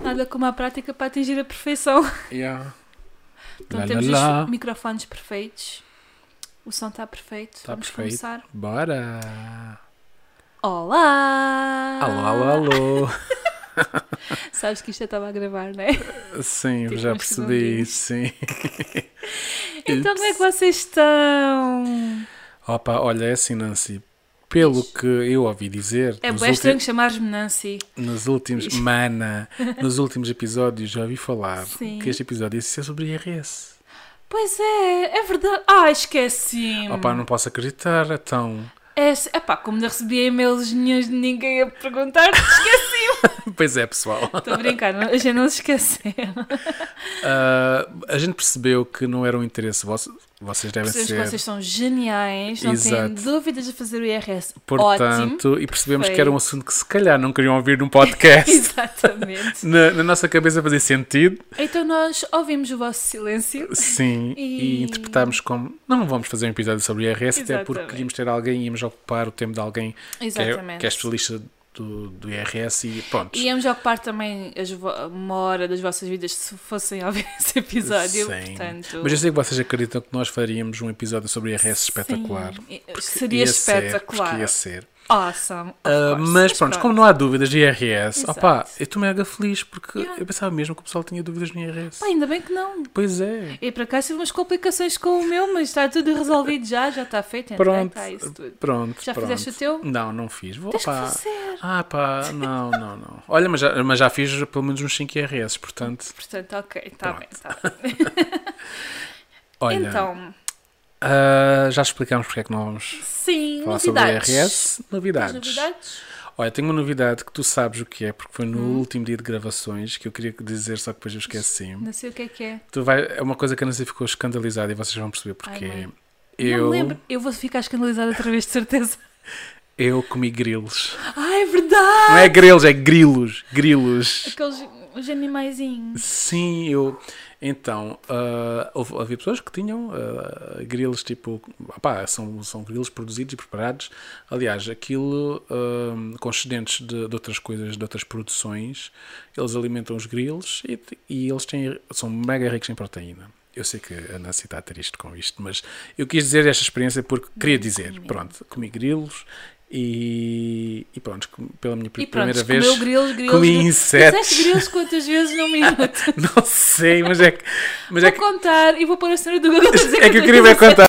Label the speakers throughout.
Speaker 1: Nada como a prática para atingir a perfeição.
Speaker 2: Yeah.
Speaker 1: Então
Speaker 2: Lá,
Speaker 1: temos
Speaker 2: lá,
Speaker 1: os microfones perfeitos. O som está perfeito.
Speaker 2: Tá
Speaker 1: Vamos
Speaker 2: perfeito.
Speaker 1: começar.
Speaker 2: Bora!
Speaker 1: Olá!
Speaker 2: Alô, alô, alô!
Speaker 1: Sabes que isto eu estava a gravar, não é?
Speaker 2: Sim,
Speaker 1: Tipo
Speaker 2: já percebi, sim.
Speaker 1: Então como é que vocês estão?
Speaker 2: Opa, olha, é assim, Nancy. Pelo que eu ouvi dizer
Speaker 1: É bem estranho chamares-me Nancy.
Speaker 2: nos últimos. Mana! Nos últimos episódios já ouvi falar
Speaker 1: Sim.
Speaker 2: que este episódio ia ser sobre IRS.
Speaker 1: Pois é, é verdade. Ah, esqueci.
Speaker 2: Opa, não posso acreditar, então.
Speaker 1: É, epá, como não recebi e-mails nenhuns de ninguém a perguntar, esqueci.
Speaker 2: Pois é, pessoal.
Speaker 1: Estou a brincar, a gente não se esqueceu.
Speaker 2: Ah, a gente percebeu que não era um interesse vosso. Vocês devem
Speaker 1: Percebemos
Speaker 2: ser.
Speaker 1: que vocês são geniais, não têm
Speaker 2: Exato.
Speaker 1: dúvidas de fazer o IRS.
Speaker 2: Portanto,
Speaker 1: Ótimo.
Speaker 2: e percebemos que era um assunto que se calhar não queriam ouvir num podcast.
Speaker 1: Exatamente.
Speaker 2: na, na nossa cabeça fazia sentido,
Speaker 1: Então nós ouvimos o vosso silêncio.
Speaker 2: sim, e,
Speaker 1: E-
Speaker 2: interpretámos como não vamos fazer um episódio sobre IRS, até porque
Speaker 1: Exatamente.
Speaker 2: queríamos ter alguém e íamos ocupar o tempo de alguém que é,
Speaker 1: Exatamente.
Speaker 2: que é especialista do, do IRS e pronto.
Speaker 1: Íamos ocupar também as uma hora das vossas vidas se fossem a ouvir esse episódio.
Speaker 2: Sim.
Speaker 1: Portanto,
Speaker 2: Mas eu sei que vocês acreditam que nós faríamos um episódio sobre IRS espetacular.
Speaker 1: Seria
Speaker 2: ia ser,
Speaker 1: espetacular.
Speaker 2: porque ia ser.
Speaker 1: Awesome. course.
Speaker 2: mas pronto, como não há dúvidas de IRS,
Speaker 1: Exato.
Speaker 2: opá, eu estou mega feliz porque
Speaker 1: Yeah.
Speaker 2: eu pensava mesmo que o pessoal tinha dúvidas no IRS.
Speaker 1: Pá, ainda bem que não.
Speaker 2: Pois é.
Speaker 1: E para cá tive umas complicações com o meu, mas está tudo resolvido já, já está feito.
Speaker 2: Pronto,
Speaker 1: isso tudo.
Speaker 2: pronto.
Speaker 1: Já
Speaker 2: pronto.
Speaker 1: fizeste o teu?
Speaker 2: Não, não fiz. Vou,
Speaker 1: Tens
Speaker 2: pá. Ah, pá, não, não, não. Olha, mas já, mas já fiz pelo menos uns 5 IRS, portanto.
Speaker 1: Portanto, ok, está
Speaker 2: Pronto.
Speaker 1: bem, está bem.
Speaker 2: Olha,
Speaker 1: Então,
Speaker 2: ah, já explicámos porque é que não vamos
Speaker 1: sim,
Speaker 2: falar sobre
Speaker 1: novidades.
Speaker 2: IRS.
Speaker 1: Tens
Speaker 2: Novidades.
Speaker 1: novidades?
Speaker 2: Olha, tenho uma novidade que tu sabes o que é, porque foi no
Speaker 1: Hum.
Speaker 2: último dia de gravações que eu queria dizer, só que depois eu esqueci.
Speaker 1: Não sei o que é que é.
Speaker 2: Tu vai, é uma coisa que a Nancy ficou escandalizada e vocês vão perceber porque
Speaker 1: Ai,
Speaker 2: eu,
Speaker 1: Não me lembro. Eu vou ficar escandalizada outra vez, de certeza.
Speaker 2: eu comi grilos.
Speaker 1: Ai, é verdade!
Speaker 2: Não é grilos, é grilos. Grilos.
Speaker 1: Aqueles os animaizinhos.
Speaker 2: Sim, eu. Então, ah, houve, havia pessoas que tinham ah, grilos tipo. Opá, são, são grilos produzidos e preparados. Aliás, aquilo ah, com excedentes de, de outras coisas, de outras produções, eles alimentam os grilos e, e eles têm, são mega ricos em proteína. Eu sei que a Nancy está triste com isto, mas eu quis dizer esta experiência porque queria dizer: pronto, comi grilos e, e pronto, pela minha
Speaker 1: pronto,
Speaker 2: primeira vez.
Speaker 1: grilos, grilos.
Speaker 2: comi insetos.
Speaker 1: Disseste grilos quantas vezes num minuto?
Speaker 2: Não sei, mas é que. Mas é
Speaker 1: Vou
Speaker 2: que,
Speaker 1: contar e vou pôr a cena do Google.
Speaker 2: é que eu queria ver contar.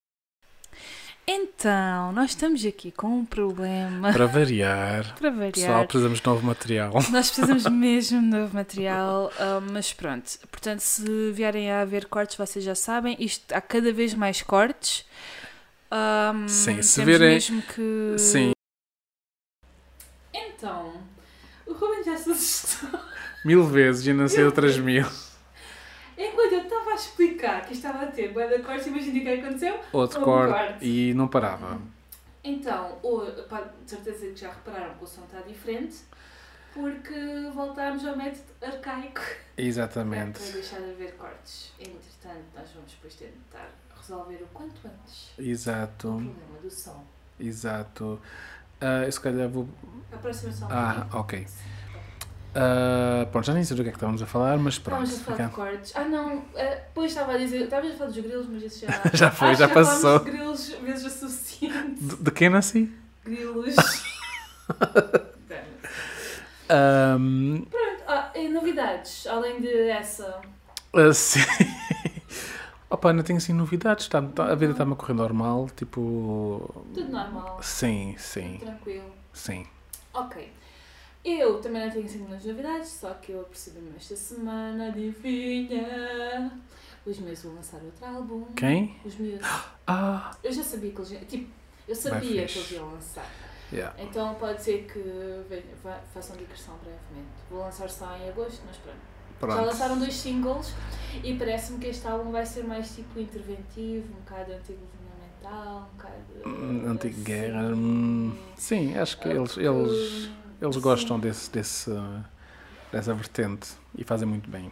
Speaker 1: Então, nós estamos aqui com um problema.
Speaker 2: Para variar.
Speaker 1: Para
Speaker 2: Pessoal,
Speaker 1: variar.
Speaker 2: precisamos de novo material.
Speaker 1: Nós precisamos mesmo de novo material, ah, mas pronto. Portanto, se vierem a haver cortes, vocês já sabem, isto há cada vez mais cortes. Ahm,
Speaker 2: Sim, se virem-
Speaker 1: mesmo que.
Speaker 2: Sim,
Speaker 1: Então, o Ruben já se assustou.
Speaker 2: mil vezes e não sei outras mil.
Speaker 1: Enquanto eu estava a explicar que estava a ter boa da corte, imagina o que aconteceu.
Speaker 2: Outro
Speaker 1: Um
Speaker 2: corte
Speaker 1: corte.
Speaker 2: e não parava.
Speaker 1: Então, o, pá, de certeza que já repararam que o som está diferente, porque voltámos ao método arcaico.
Speaker 2: Exatamente.
Speaker 1: Para deixar de haver cortes. Entretanto, nós vamos depois tentar resolver o quanto antes o
Speaker 2: Exato,
Speaker 1: problema do som.
Speaker 2: exato. Ah, eu se calhar vou.
Speaker 1: Aproximação.
Speaker 2: Ah, ok. Ah, pronto, já nem sei do que é que estávamos a falar, mas pronto.
Speaker 1: Estávamos a falar de
Speaker 2: fica-
Speaker 1: cortes. Ah, não. eh, Depois estava a dizer. Estavas a falar dos grilos, mas esse já.
Speaker 2: Já foi,
Speaker 1: Acho
Speaker 2: já passou.
Speaker 1: de grilos vezes o suficiente.
Speaker 2: De, de quem nasci?
Speaker 1: Grilos.
Speaker 2: Ahm,
Speaker 1: Pronto. Ah, novidades, além de essa.
Speaker 2: ah, sim. Opa, não tenho assim novidades. Tá, tá- a vida está-me a correr normal. Tipo.
Speaker 1: Tudo normal.
Speaker 2: Sim, sim,
Speaker 1: Tranquilo.
Speaker 2: sim.
Speaker 1: Ok. Eu também não tenho assim muitas novidades, só que eu percebi-me esta semana, adivinha? Os meus vão lançar outro álbum.
Speaker 2: Quem?
Speaker 1: Os meus.
Speaker 2: Ah,
Speaker 1: Eu já sabia que eles iam. Tipo, eu sabia que eles iam lançar.
Speaker 2: yeah.
Speaker 1: Então pode ser que venha, fa- façam digressão brevemente. Vou lançar só em agosto, mas pronto. Já
Speaker 2: Pronto.
Speaker 1: lançaram dois singles e parece-me que este álbum vai ser mais tipo interventivo, um bocado anti-governamental, um bocado.
Speaker 2: Hum, Anti-guerra.
Speaker 1: assim.
Speaker 2: hum, Sim, acho que eles, eles, eles
Speaker 1: Sim.
Speaker 2: gostam desse, desse, dessa vertente e fazem muito bem.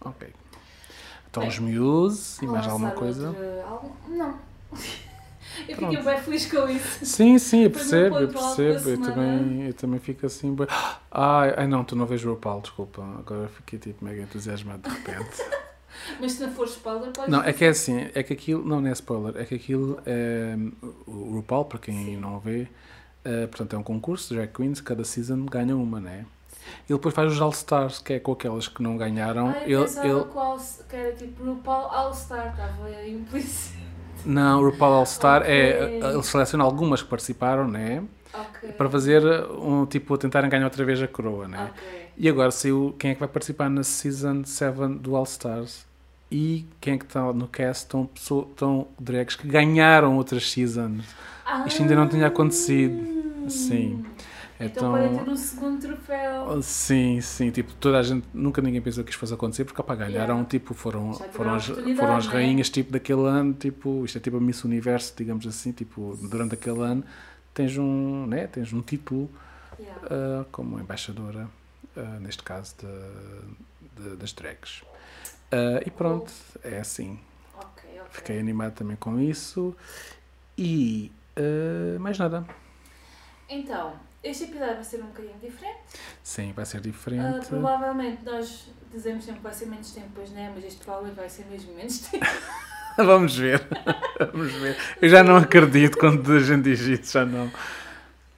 Speaker 2: Ok. Então os Muse e mais alguma coisa?
Speaker 1: outro? Não. Eu
Speaker 2: Pronto.
Speaker 1: fiquei bem feliz com isso.
Speaker 2: Sim, sim, eu percebo, eu percebo. Eu também, eu também fico assim. bem- Ai, ai não, tu não vês o RuPaul, desculpa. Agora fiquei tipo mega entusiasmado de repente.
Speaker 1: Mas se não for spoiler, pode
Speaker 2: Não, é que é assim, é que aquilo, não, não é spoiler, é que aquilo é o RuPaul, para quem
Speaker 1: Sim.
Speaker 2: não vê, é, portanto é um concurso de drag queens, cada season ganha uma, né? Ele depois faz os All Stars, que é com aquelas que não ganharam. Ele,
Speaker 1: eu
Speaker 2: ele,
Speaker 1: All- que era tipo RuPaul All-Star, estava implícito.
Speaker 2: Não, o RuPaul All Star é,
Speaker 1: Ok.
Speaker 2: ele seleciona algumas que participaram, né?
Speaker 1: Ok.
Speaker 2: Para fazer um tipo, tentarem ganhar outra vez a coroa, né?
Speaker 1: Ok.
Speaker 2: E agora saiu quem é que vai participar na Season 7 do All Stars. E quem é que está no cast estão, pessoa- estão drags que ganharam outras seasons. Isto ainda não tinha acontecido. Sim.
Speaker 1: Então,
Speaker 2: Então,
Speaker 1: pode ter um segundo troféu.
Speaker 2: sim, sim, tipo, toda a gente, nunca ninguém pensou que isto fosse acontecer, porque opa, ganharam,
Speaker 1: Yeah.
Speaker 2: tipo, foram, foram, as, foram as
Speaker 1: né?
Speaker 2: rainhas, tipo, daquele ano, tipo, isto é tipo a Miss Universo, digamos assim, tipo, durante aquele ano, tens um, né, tens um título
Speaker 1: Yeah.
Speaker 2: uh, como embaixadora, uh, neste caso, de, de- das drags. Uh, e pronto, é assim.
Speaker 1: Ok, ok.
Speaker 2: Fiquei animado também com isso. E mais nada.
Speaker 1: Então, este episódio vai ser um bocadinho diferente.
Speaker 2: Sim, vai ser
Speaker 1: Ah,
Speaker 2: diferente.
Speaker 1: provavelmente nós dizemos sempre que vai ser menos tempo, pois não é? Mas este provavelmente vai ser mesmo menos tempo.
Speaker 2: Vamos ver. Vamos ver. Eu já não acredito quando a gente diz isso, já não.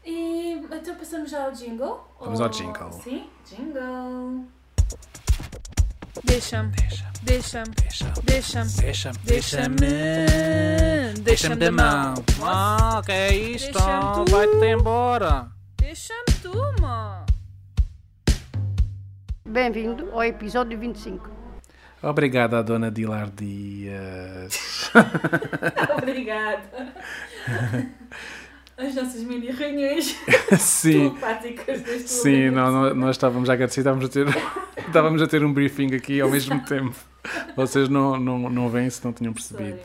Speaker 1: E então passamos já ao jingle?
Speaker 2: Vamos ao
Speaker 1: Ou-
Speaker 2: jingle.
Speaker 1: Sim, jingle.
Speaker 3: Deixa-me, deixa-me,
Speaker 2: Deixa,
Speaker 3: deixa-me,
Speaker 2: deixa,
Speaker 3: deixa-me, deixa-me da mão.
Speaker 2: Ah, que é isto?
Speaker 3: Deixa-me.
Speaker 2: Vai-te embora.
Speaker 3: Deixa-me tu, mano.
Speaker 4: Bem-vindo ao episódio 25.
Speaker 2: Obrigada, dona Dilar Dias.
Speaker 1: Obrigada. As nossas mini reuniões
Speaker 2: Sim.
Speaker 1: telepáticas deste
Speaker 2: Sim, não, não- nós estávamos já agradecidos, estávamos a ter, estávamos a ter um briefing aqui ao mesmo tempo. Vocês não, não, não veem se não tinham percebido.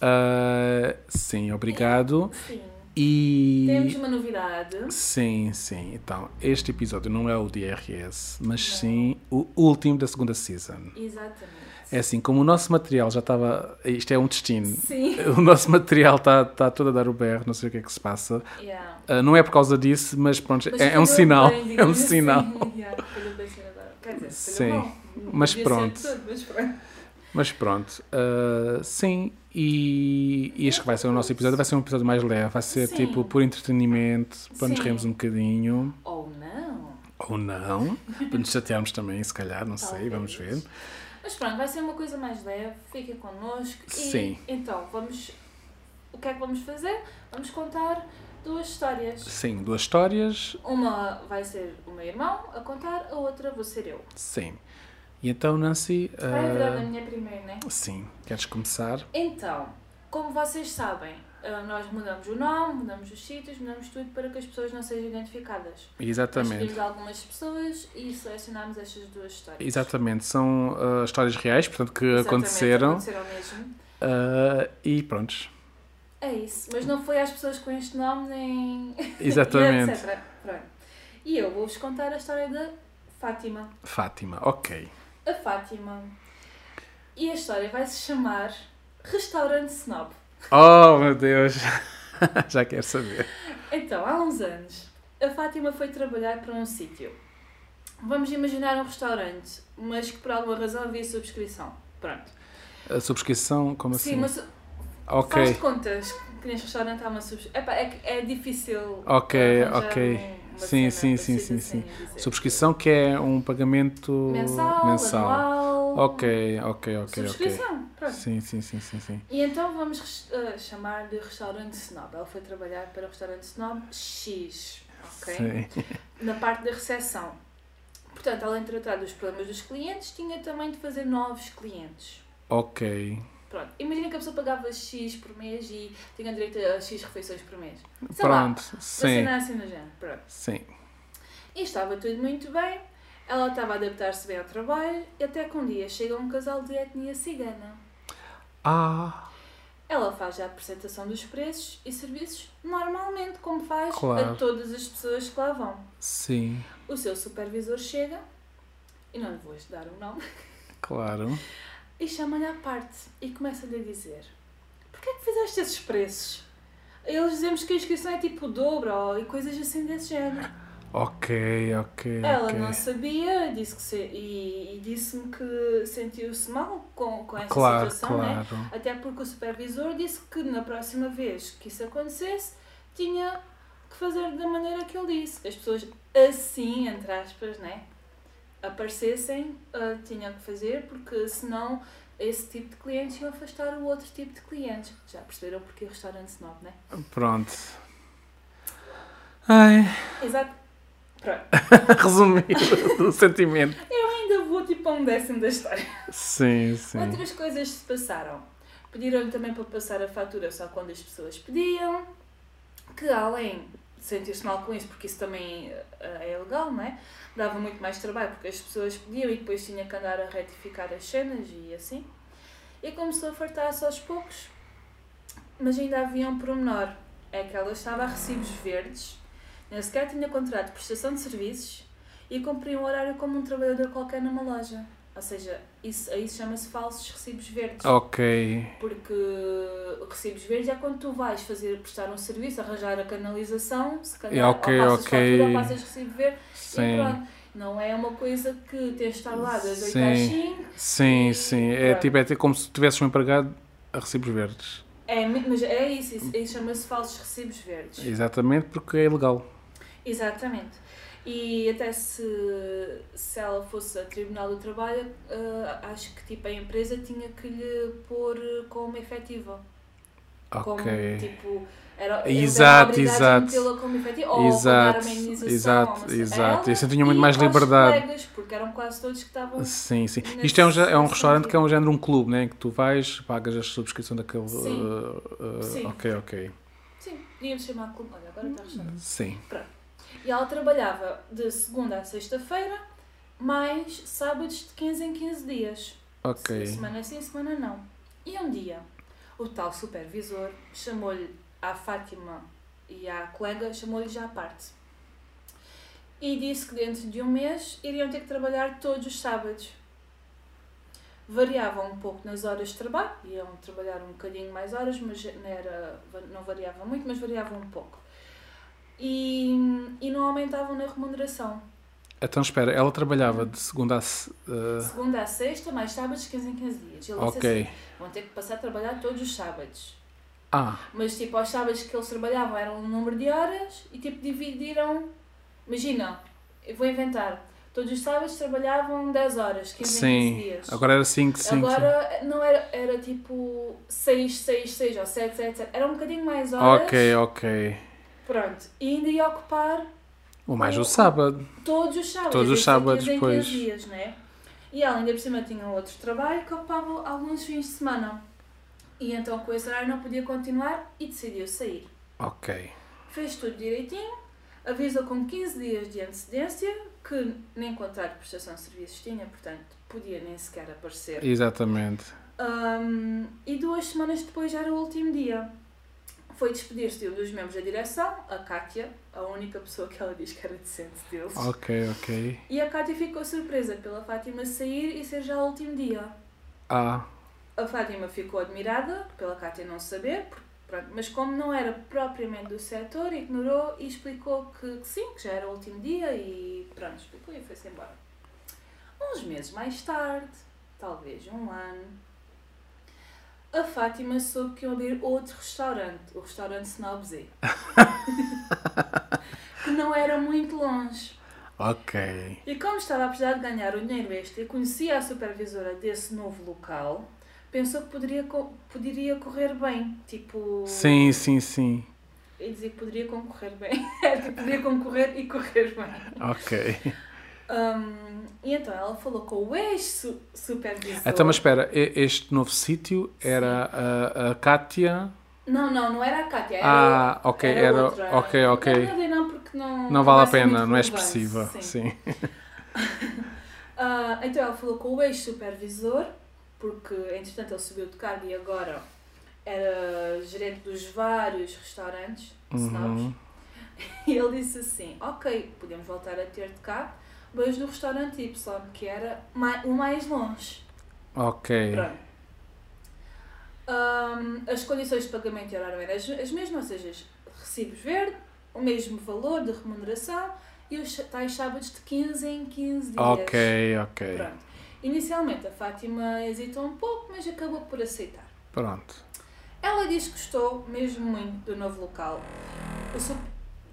Speaker 2: Ah, sim, obrigado.
Speaker 1: Sim.
Speaker 2: E.
Speaker 1: Temos uma novidade.
Speaker 2: Sim, sim. Então, este episódio não é o DRS, mas
Speaker 1: Não.
Speaker 2: sim o último da segunda season.
Speaker 1: Exatamente.
Speaker 2: É assim, como o nosso material já estava. Isto é um destino.
Speaker 1: Sim.
Speaker 2: O nosso material está está todo a dar o berro, não sei o que é que se passa.
Speaker 1: Yeah.
Speaker 2: Ah, não é por causa disso, mas pronto,
Speaker 1: Mas
Speaker 2: é, é um sinal.
Speaker 1: bem,
Speaker 2: é um sinal.
Speaker 1: Yeah, calhou bem ser agora. Quer dizer,
Speaker 2: Sim. Mas pronto.
Speaker 1: tudo, mas pronto.
Speaker 2: Mas pronto, ah, sim, e, e este que vai ser o nosso episódio, vai ser um episódio mais leve, vai ser
Speaker 1: Sim.
Speaker 2: tipo por entretenimento, para nos
Speaker 1: Sim.
Speaker 2: rirmos um bocadinho,
Speaker 1: Ou não.
Speaker 2: ou não, para nos chatearmos também, se calhar, não sei,
Speaker 1: Talvez.
Speaker 2: vamos ver.
Speaker 1: Mas pronto, vai ser uma coisa mais leve. Fiquem connosco. E,
Speaker 2: Sim.
Speaker 1: Então, vamos. O que é que vamos fazer? Vamos contar duas histórias.
Speaker 2: Sim, duas histórias,
Speaker 1: Uma vai ser o meu irmão a contar, a outra vou ser eu.
Speaker 2: sim. E então, Nancy,
Speaker 1: Vai virar a
Speaker 2: ah,
Speaker 1: minha primeira, né?
Speaker 2: sim, queres começar?
Speaker 1: Então, como vocês sabem, ah, nós mudamos o nome, mudamos os sítios, mudamos tudo para que as pessoas não sejam identificadas.
Speaker 2: Exatamente.
Speaker 1: escolhemos algumas pessoas e selecionámos estas duas histórias.
Speaker 2: Exatamente, são ah, histórias reais, portanto, que
Speaker 1: Exatamente,
Speaker 2: aconteceram.
Speaker 1: aconteceram mesmo.
Speaker 2: ah, e prontos,
Speaker 1: É isso, mas não foi às pessoas com este nome nem.
Speaker 2: Exatamente.
Speaker 1: e etc. Pronto. E eu vou-vos contar a história da Fátima.
Speaker 2: Fátima, ok.
Speaker 1: A Fátima. E a história vai se chamar Restaurante Snob.
Speaker 2: Oh meu Deus, já quero saber.
Speaker 1: Então, há uns anos, a Fátima foi trabalhar para um sítio. Vamos imaginar um restaurante, mas que por alguma razão havia subscrição. Pronto.
Speaker 2: A subscrição, como assim?
Speaker 1: Sim, mas
Speaker 2: Ok,
Speaker 1: faz de contas que neste restaurante há uma subscrição. É, é difícil.
Speaker 2: Ok, ok.
Speaker 1: um-
Speaker 2: Sim, sim, sim, sim,
Speaker 1: assim, a dizer.
Speaker 2: subscrição que é um pagamento
Speaker 1: Mensal, anual.
Speaker 2: Ok, ok, ok.
Speaker 1: Subscrição, pronto.
Speaker 2: Sim, sim, sim, sim, sim.
Speaker 1: E então vamos eh, chamar de restaurante snob. Ela foi trabalhar para o restaurante snob X, ok?
Speaker 2: Sim.
Speaker 1: Na parte da recepção. Portanto, além de tratar dos problemas dos clientes, tinha também de fazer novos clientes.
Speaker 2: Ok.
Speaker 1: Pronto, imagina que a pessoa pagava X por mês e tinha direito a X refeições por mês. Sei lá,
Speaker 2: Pronto,
Speaker 1: Uma
Speaker 2: sim,
Speaker 1: assim no género, pronto.
Speaker 2: sim.
Speaker 1: E estava tudo muito bem, ela estava a adaptar-se bem ao trabalho, e até que um dia chega um casal de etnia cigana.
Speaker 2: Ah,
Speaker 1: Ela faz a apresentação dos preços e serviços normalmente, como faz
Speaker 2: Claro.
Speaker 1: a todas as pessoas que lá vão.
Speaker 2: sim,
Speaker 1: O seu supervisor chega, e não lhe vou dar o nome,
Speaker 2: claro.
Speaker 1: e chama-lhe à parte e começa-lhe a dizer: Porquê é que fizeste esses preços? Eles dizemos que a inscrição é tipo o dobro ou, e coisas assim desse género.
Speaker 2: Ok, ok.
Speaker 1: Ela
Speaker 2: ok.
Speaker 1: não sabia disse que se, e, e disse-me que sentiu-se mal com, com essa
Speaker 2: Claro,
Speaker 1: situação, né?
Speaker 2: claro.
Speaker 1: Até porque o supervisor disse que na próxima vez que isso acontecesse, tinha que fazer da maneira que ele disse. As pessoas assim, entre aspas, né? Aparecessem, ah, tinham que fazer, porque senão esse tipo de clientes iam afastar o outro tipo de clientes. Já perceberam porque o restaurante snob, né?
Speaker 2: Pronto. Ai,
Speaker 1: Exato. Pronto.
Speaker 2: resumido o sentimento.
Speaker 1: Eu ainda vou tipo a um décimo da história.
Speaker 2: Sim, sim.
Speaker 1: Outras coisas se passaram. Pediram-lhe também para passar a fatura só quando as pessoas pediam. Que além sentir-se mal com isso, porque isso também eh, é ilegal, não é? Dava muito mais trabalho porque as pessoas pediam e depois tinha que andar a retificar as cenas e assim. E começou a fartar-se aos poucos. Mas ainda havia um pormenor. É que ela estava a recibos verdes, nem sequer tinha contrato de prestação de serviços e cumpria um horário como um trabalhador qualquer numa loja. Ou seja, isso, aí chama-se falsos recibos verdes.
Speaker 2: Ok.
Speaker 1: Porque recibos verdes é quando tu vais fazer, prestar um serviço, arranjar a canalização, se calhar,
Speaker 2: É, ok,
Speaker 1: ou passas
Speaker 2: ok.
Speaker 1: fatura, passas recibo verde e
Speaker 2: Sim.
Speaker 1: pronto. Não é uma coisa que tens de estar lá das 8
Speaker 2: Sim.
Speaker 1: às 5.
Speaker 2: Sim,
Speaker 1: E
Speaker 2: sim. É tipo, é tipo como se tivesses um empregado a recibos verdes.
Speaker 1: É, mas é isso, isso, isso chama-se falsos recibos verdes.
Speaker 2: Exatamente porque é ilegal.
Speaker 1: Exatamente. E até se, se ela fosse a Tribunal do Trabalho, ah, acho que tipo, a empresa tinha que lhe pôr como efetiva. Como,
Speaker 2: Ok.
Speaker 1: tipo, era,
Speaker 2: Exato, exato.
Speaker 1: como efetiva. Ou
Speaker 2: Exato, exato,
Speaker 1: ou
Speaker 2: exato. Assim tinham muito mais liberdade.
Speaker 1: colegas, porque eram quase todos que estavam.
Speaker 2: Sim, sim. Isto é um, é um restaurante que é um género um clube, né? Em que tu vais, pagas a subscrição daquele.
Speaker 1: Sim.
Speaker 2: uh, uh,
Speaker 1: Sim.
Speaker 2: Ok, ok.
Speaker 1: Sim, podíamos chamar clube. Olha, agora está restaurante.
Speaker 2: Sim.
Speaker 1: E ela trabalhava de segunda a sexta-feira, mais sábados de 15 em 15 dias.
Speaker 2: Ok.
Speaker 1: Semana sim, semana não. E um dia, o tal supervisor chamou-lhe à Fátima e à colega, chamou-lhe já à parte. E disse que dentro de um mês iriam ter que trabalhar todos os sábados. Variavam um pouco nas horas de trabalho, iam trabalhar um bocadinho mais horas, mas não, era, não variava muito, mas variava um pouco. E, e não aumentavam na remuneração.
Speaker 2: Então espera, ela trabalhava de segunda a. uh,
Speaker 1: Segunda a sexta, mais sábados, 15 em 15 dias. Ele disse
Speaker 2: ok.
Speaker 1: assim, vão ter que passar a trabalhar todos os sábados.
Speaker 2: Ah,
Speaker 1: Mas tipo, aos sábados que eles trabalhavam eram um número de horas e tipo dividiram. Imagina, eu vou inventar. Todos os sábados trabalhavam 10 horas, 15 em 15
Speaker 2: sim.
Speaker 1: dias.
Speaker 2: Agora era 5, 5.
Speaker 1: Agora não era, era tipo 6, 6, 6 ou 7, 7, 7. Era um bocadinho mais horas.
Speaker 2: Ok, ok.
Speaker 1: Pronto. E ainda ia ocupar
Speaker 2: O mais o sábado.
Speaker 1: todos os sábados.
Speaker 2: Todos os sábados,
Speaker 1: 15 em 15
Speaker 2: pois.
Speaker 1: dias, né? E ela ainda por cima tinha outro trabalho que ocupava alguns fins de semana. E então com esse horário não podia continuar e decidiu sair.
Speaker 2: Ok.
Speaker 1: Fez tudo direitinho, avisa com 15 dias de antecedência, que nem contrato de prestação de serviços tinha, portanto podia nem sequer aparecer.
Speaker 2: Exatamente.
Speaker 1: Ahm, e duas semanas depois já era o último dia. Foi despedir-se de um dos membros da direção, a Kátia, a única pessoa que ela diz que era decente deles.
Speaker 2: Ok, ok.
Speaker 1: E a Kátia ficou surpresa pela Fátima sair e ser já o último dia.
Speaker 2: Ah,
Speaker 1: A Fátima ficou admirada pela Kátia não saber, pronto, mas como não era propriamente do setor, ignorou e explicou que, que sim, que já era o último dia e pronto, explicou e foi-se embora. Uns meses mais tarde, talvez um ano, a Fátima soube que ia abrir outro restaurante, o restaurante Snobzé. que não era muito longe.
Speaker 2: ok.
Speaker 1: E como estava a precisar de ganhar o dinheiro extra e conhecia a supervisora desse novo local, pensou que poderia, poderia correr bem. Tipo.
Speaker 2: Sim, sim, sim.
Speaker 1: Eu dizia que poderia concorrer bem. Tipo, poderia concorrer e correr bem.
Speaker 2: Ok.
Speaker 1: Hum, e então ela falou com o ex-supervisor.
Speaker 2: Então, mas espera, este novo sítio era a, a Kátia.
Speaker 1: Não, não, não era a Kátia. Era,
Speaker 2: Ah, ok, era.
Speaker 1: outra.
Speaker 2: Ok, ok.
Speaker 1: Não, não, não, porque não.
Speaker 2: Não vale a pena, não é expressiva.
Speaker 1: sim.
Speaker 2: Sim.
Speaker 1: Ah, então ela falou com o ex-supervisor, porque entretanto ele subiu de cargo e agora era gerente dos vários restaurantes snobs.
Speaker 2: Uhum.
Speaker 1: E ele disse assim: Ok, podemos voltar a ter de cá, mas do restaurante Y, que era mai- o mais longe.
Speaker 2: Ok.
Speaker 1: Pronto. Ahm, as condições de pagamento eram as, as mesmas, ou seja, recibos verde, o mesmo valor de remuneração e os tais sábados de 15 em 15 dias.
Speaker 2: Ok, ok.
Speaker 1: Pronto. Inicialmente a Fátima hesitou um pouco, mas acabou por aceitar.
Speaker 2: Pronto.
Speaker 1: Ela diz que gostou mesmo muito do novo local. Eu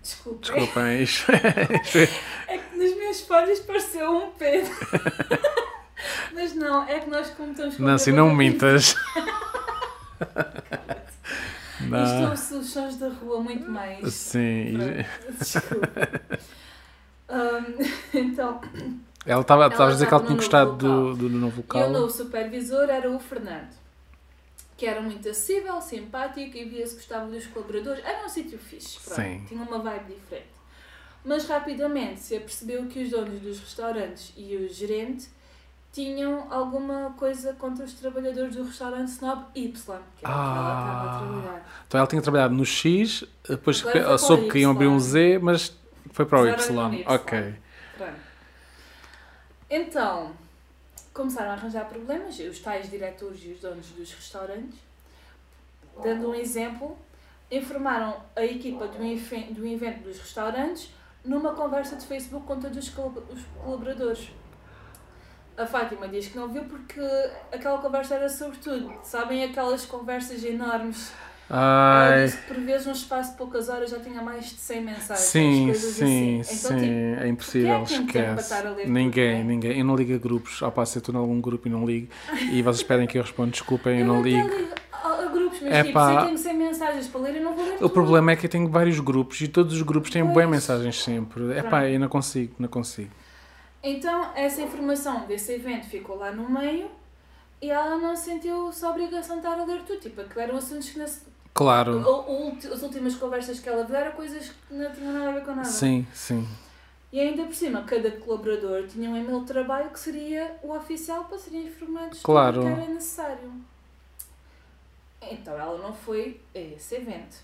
Speaker 1: sou. Desculpa.
Speaker 2: Desculpem, isto
Speaker 1: É que nas minhas folhas pareceu um Pedro. Mas não, é que nós como estamos com
Speaker 2: Nancy, não
Speaker 1: boca
Speaker 2: mintas.
Speaker 1: Isto
Speaker 2: Não.
Speaker 1: são os sons da rua muito mais.
Speaker 2: Sim.
Speaker 1: Desculpa. Ahm, então,
Speaker 2: Ela estava a dizer que ela tinha gostado
Speaker 1: novo
Speaker 2: do, do novo
Speaker 1: e o
Speaker 2: local.
Speaker 1: novo supervisor era o Fernando, que era muito acessível, simpático e via-se que gostava dos colaboradores. Era um sítio fixe, pronto, tinha uma vibe diferente. Mas rapidamente se apercebeu que os donos dos restaurantes e o gerente tinham alguma coisa contra os trabalhadores do restaurante Snob Y, que era o que ela estava a
Speaker 2: Ah.
Speaker 1: trabalhar.
Speaker 2: Então ela tinha trabalhado no X, depois
Speaker 1: o
Speaker 2: soube que iam abrir um. Z, mas foi para o
Speaker 1: era
Speaker 2: Y.
Speaker 1: Y.
Speaker 2: Ok.
Speaker 1: Pronto. Então, começaram a arranjar problemas, os tais diretores e os donos dos restaurantes. Dando um exemplo, informaram a equipa do, do evento dos restaurantes numa conversa de Facebook com todos os colab- os colaboradores. A Fátima diz que não viu porque aquela conversa era sobre tudo. Sabem aquelas conversas enormes?
Speaker 2: Ai,
Speaker 1: disse que por vezes num espaço de poucas horas já tinha mais de 100 mensagens.
Speaker 2: sim, sim,
Speaker 1: assim.
Speaker 2: sim.
Speaker 1: Então, tipo,
Speaker 2: é impossível,
Speaker 1: é tempo para
Speaker 2: esquece.
Speaker 1: tudo,
Speaker 2: ninguém,
Speaker 1: não é?
Speaker 2: ninguém. Eu não ligo a grupos. Ao passo, eu estou em algum grupo e não ligo. E vocês esperem que eu responda, desculpem, eu não
Speaker 1: até
Speaker 2: ligo.
Speaker 1: ligo grupos, mas
Speaker 2: É
Speaker 1: tipo,
Speaker 2: pá.
Speaker 1: se eu tenho 100 mensagens para ler, eu não vou ler
Speaker 2: O
Speaker 1: tudo.
Speaker 2: problema é que eu tenho vários grupos e todos os grupos têm
Speaker 1: Pois.
Speaker 2: boas mensagens sempre. É pá, eu não consigo, não consigo.
Speaker 1: Então, essa informação desse evento ficou lá no meio e ela não sentiu-se a obrigação de estar a ler tudo. Tipo, aquilo eram assuntos que...
Speaker 2: Claro,
Speaker 1: o- o as últimas conversas que ela viu eram coisas que não tinham nada a ver com nada.
Speaker 2: sim, sim.
Speaker 1: E ainda por cima, cada colaborador tinha um e-mail de trabalho que seria o oficial para serem informados
Speaker 2: Claro.
Speaker 1: o que era necessário. Então ela não foi a esse evento.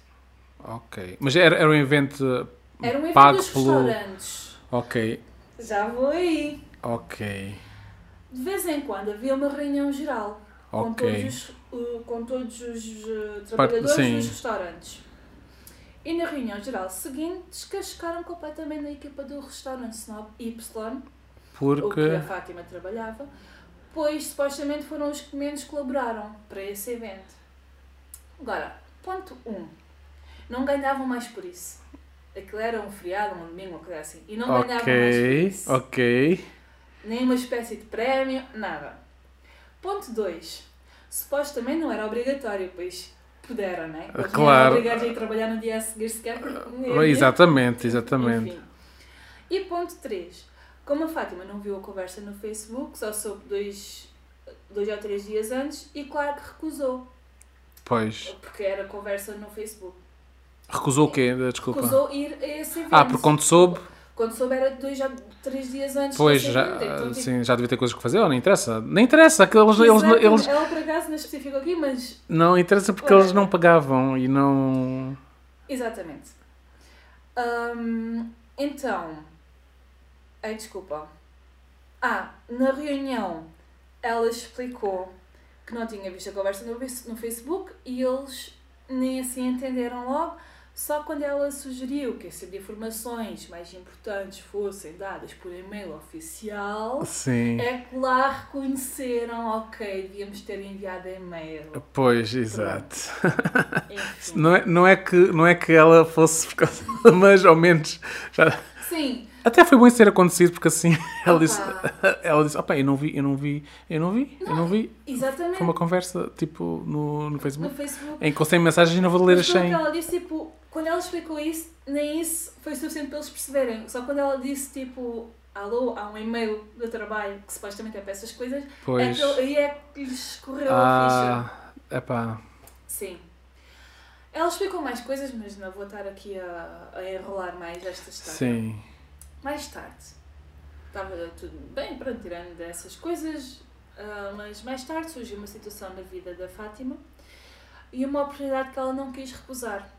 Speaker 2: Ok. Mas era, era um evento
Speaker 1: Era um evento
Speaker 2: pago
Speaker 1: dos
Speaker 2: pelo.
Speaker 1: restaurantes.
Speaker 2: Ok,
Speaker 1: Já vou aí.
Speaker 2: ok,
Speaker 1: De vez em quando havia uma reunião geral com
Speaker 2: ok.
Speaker 1: todos os, com todos os trabalhadores dos restaurantes. E na reunião geral seguinte descascaram completamente a equipa do restaurante Snob Y, o
Speaker 2: Porque.
Speaker 1: que a Fátima trabalhava, pois supostamente foram os que menos colaboraram para esse evento. Agora, ponto 1. Um, não ganhavam mais por isso. Aquilo era um feriado, um domingo, uma coisa assim. E não ganhavam mais por isso.
Speaker 2: ok.
Speaker 1: nem uma espécie de prémio, nada. Ponto 2. Supostamente não era obrigatório, pois puderam, né? Não eram
Speaker 2: Claro.
Speaker 1: obrigados a ir trabalhar no dia a seguir sequer. porque-
Speaker 2: Exatamente, exatamente.
Speaker 1: Enfim. E ponto 3. Como a Fátima não viu a conversa no Facebook, só soube dois, dois ou três dias antes e claro que recusou,
Speaker 2: Pois.
Speaker 1: porque era conversa no Facebook.
Speaker 2: Recusou o quê? Desculpa.
Speaker 1: Recusou ir a esse evento.
Speaker 2: Ah, porque quando soube,
Speaker 1: Quando soube era dois ou três dias antes
Speaker 2: pois já.
Speaker 1: Então, tipo,
Speaker 2: sim, já devia ter coisas que fazer, não interessa. Nem interessa, que eles, eles,
Speaker 1: Exato,
Speaker 2: eles,
Speaker 1: Ela por acaso não aqui, mas
Speaker 2: não interessa porque
Speaker 1: Olha.
Speaker 2: eles não pagavam e não.
Speaker 1: Exatamente. Hum, então. Ai, desculpa. Ah, na reunião ela explicou que não tinha visto a conversa no, no Facebook e eles nem assim entenderam logo. Só quando ela sugeriu que esse tipo informações mais importantes fossem dadas por e-mail oficial,
Speaker 2: Sim.
Speaker 1: é que lá reconheceram, ok, devíamos ter enviado e-mail.
Speaker 2: Pois, exato. Não é, não, é que, não é que ela fosse mas ao menos já,
Speaker 1: Sim,
Speaker 2: até foi bom isso ter acontecido porque assim ela
Speaker 1: Opa.
Speaker 2: disse, ela disse, opa, eu não vi, eu não vi, eu não vi, eu não vi.
Speaker 1: exatamente.
Speaker 2: Foi uma conversa tipo no, no
Speaker 1: No
Speaker 2: Facebook
Speaker 1: Facebook.
Speaker 2: em que eu sem mensagens e não vou ler
Speaker 1: Mas
Speaker 2: as
Speaker 1: pelo
Speaker 2: 100.
Speaker 1: que ela disse, tipo, quando ela explicou isso, nem isso foi suficiente para eles perceberem. Só quando ela disse, tipo, alô, há um e-mail do trabalho que supostamente é para essas coisas, é
Speaker 2: Pois.
Speaker 1: que, ele- aí é que lhes escorreu a ficha.
Speaker 2: Ah, epá.
Speaker 1: Sim. Ela explicou mais coisas, mas não vou estar aqui a, a enrolar mais esta história.
Speaker 2: Sim.
Speaker 1: Mais tarde, estava tudo bem, pronto, tirando dessas coisas, ah, mas mais tarde surgiu uma situação na vida da Fátima e uma oportunidade que ela não quis recusar.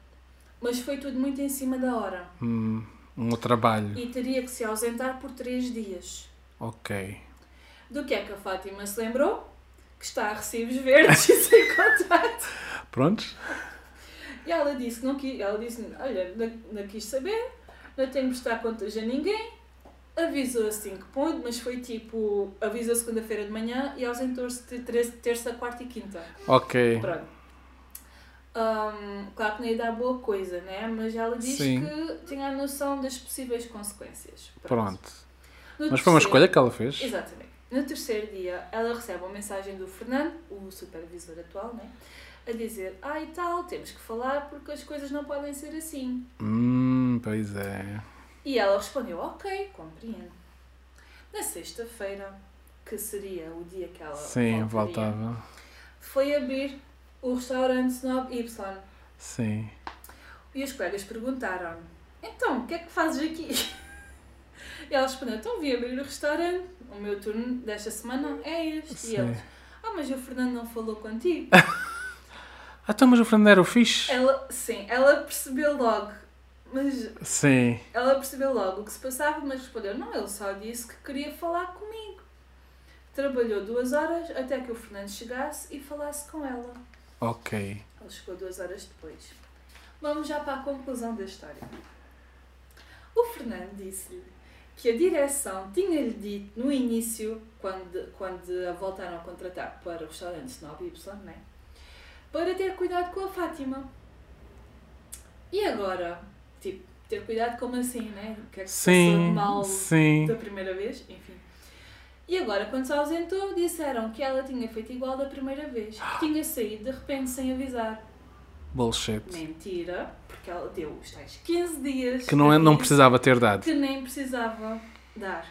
Speaker 1: Mas foi tudo muito em cima da hora
Speaker 2: Hum, um trabalho.
Speaker 1: e teria que se ausentar por três dias.
Speaker 2: Ok.
Speaker 1: Do que é que a Fátima se lembrou? que está a recibos verdes e sem contrato.
Speaker 2: Prontos?
Speaker 1: E ela disse, não quis, ela disse, olha, não, não quis saber, não tenho que prestar contas a ninguém. Avisou assim que ponto, mas foi tipo, avisou segunda-feira de manhã e ausentou-se de ter- terça, quarta e quinta.
Speaker 2: Ok.
Speaker 1: Pronto. Hum, claro que não ia dar boa coisa, né? Mas ela disse
Speaker 2: Sim.
Speaker 1: que tinha a noção das possíveis consequências.
Speaker 2: Pronto.
Speaker 1: No
Speaker 2: Mas foi uma
Speaker 1: terceiro-
Speaker 2: escolha que ela fez.
Speaker 1: Exatamente. No terceiro dia, ela recebe uma mensagem do Fernando, o supervisor atual, né? A dizer: Ah, e tal, temos que falar porque as coisas não podem ser assim.
Speaker 2: Hum, pois é.
Speaker 1: E ela respondeu: Ok, compreendo. Na sexta-feira, que seria o dia que ela
Speaker 2: Sim,
Speaker 1: voltaria,
Speaker 2: voltava.
Speaker 1: foi abrir o restaurante Snob Y.
Speaker 2: Sim.
Speaker 1: E os colegas perguntaram: Então, o que é que fazes aqui? E ela respondeu: Então, vim abrir o restaurante. O meu turno desta semana é este.
Speaker 2: Sim.
Speaker 1: E eles: Ah, mas o Fernando não falou contigo.
Speaker 2: Ah, então, mas o Fernando era o fixe?
Speaker 1: ela, sim, ela percebeu logo. Mas
Speaker 2: Sim.
Speaker 1: ela percebeu logo o que se passava, mas respondeu: Não, ele só disse que queria falar comigo. Trabalhou duas horas até que o Fernando chegasse e falasse com ela.
Speaker 2: Ok.
Speaker 1: Ele chegou duas horas depois. Vamos já para a conclusão da história. O Fernando disse-lhe que a direção tinha-lhe dito no início, quando, quando a voltaram a contratar para o restaurante Snob Y, né? Para ter cuidado com a Fátima. E agora? Tipo, ter cuidado como assim, né? O que é que
Speaker 2: Sim.
Speaker 1: mal
Speaker 2: Sim.
Speaker 1: da primeira vez? Enfim. E agora, quando se ausentou, disseram que ela tinha feito igual da primeira vez. Que tinha saído de repente sem avisar.
Speaker 2: Bullshit.
Speaker 1: Mentira, porque ela deu os tais 15 dias.
Speaker 2: Que não, é, não precisava ter dado.
Speaker 1: Que nem precisava dar.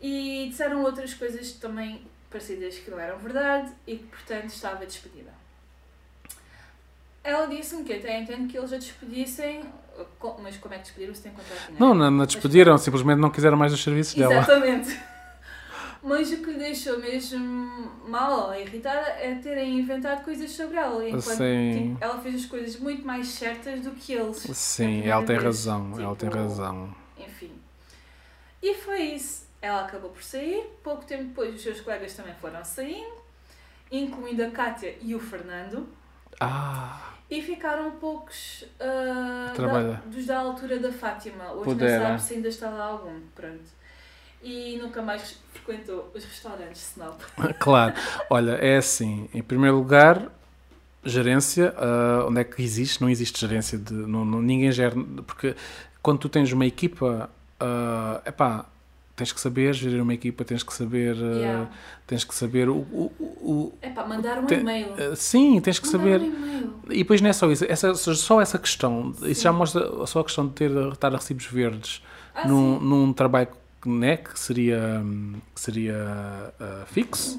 Speaker 1: E disseram outras coisas também parecidas que não eram verdade e que, portanto, estava despedida. Ela disse-me que até entendo que eles a despedissem, mas como é que despediram se tem contrato?
Speaker 2: Não, não, não despediram, simplesmente não quiseram mais os serviços dela.
Speaker 1: Exatamente. Mas o que lhe deixou mesmo mal ou irritada é terem inventado coisas sobre ela. Enquanto
Speaker 2: Sim.
Speaker 1: tipo, ela fez as coisas muito mais certas do que eles.
Speaker 2: Sim, ela tem
Speaker 1: vez.
Speaker 2: razão, ela tem
Speaker 1: Tipo,
Speaker 2: razão.
Speaker 1: Enfim. E foi isso. Ela acabou por sair. Pouco tempo depois, os seus colegas também foram saindo, incluindo a Kátia e o Fernando.
Speaker 2: Ah,
Speaker 1: E ficaram poucos
Speaker 2: Trabalha.
Speaker 1: da- dos da altura da Fátima. Hoje
Speaker 2: Pudera.
Speaker 1: não sabe se ainda está lá algum. Pronto. E nunca mais frequentou os restaurantes Snob.
Speaker 2: claro. Olha, é assim, em primeiro lugar, gerência, ah, onde é que existe? Não existe gerência de. Não, não- ninguém gera. Porque quando tu tens uma equipa, é epá, tens que saber gerir uma equipa, tens que saber. ah,
Speaker 1: Yeah.
Speaker 2: Tens que saber o. o, o-
Speaker 1: É pá, mandar um
Speaker 2: Te-
Speaker 1: e-mail.
Speaker 2: ah, sim, tens que
Speaker 1: Mandar
Speaker 2: saber.
Speaker 1: um.
Speaker 2: E depois não é só isso, essa, só essa questão, isso já mostra só a questão de ter, estar a recibos verdes
Speaker 1: Ah,
Speaker 2: num,
Speaker 1: sim.
Speaker 2: num trabalho né, que seria, que seria ah, fixo,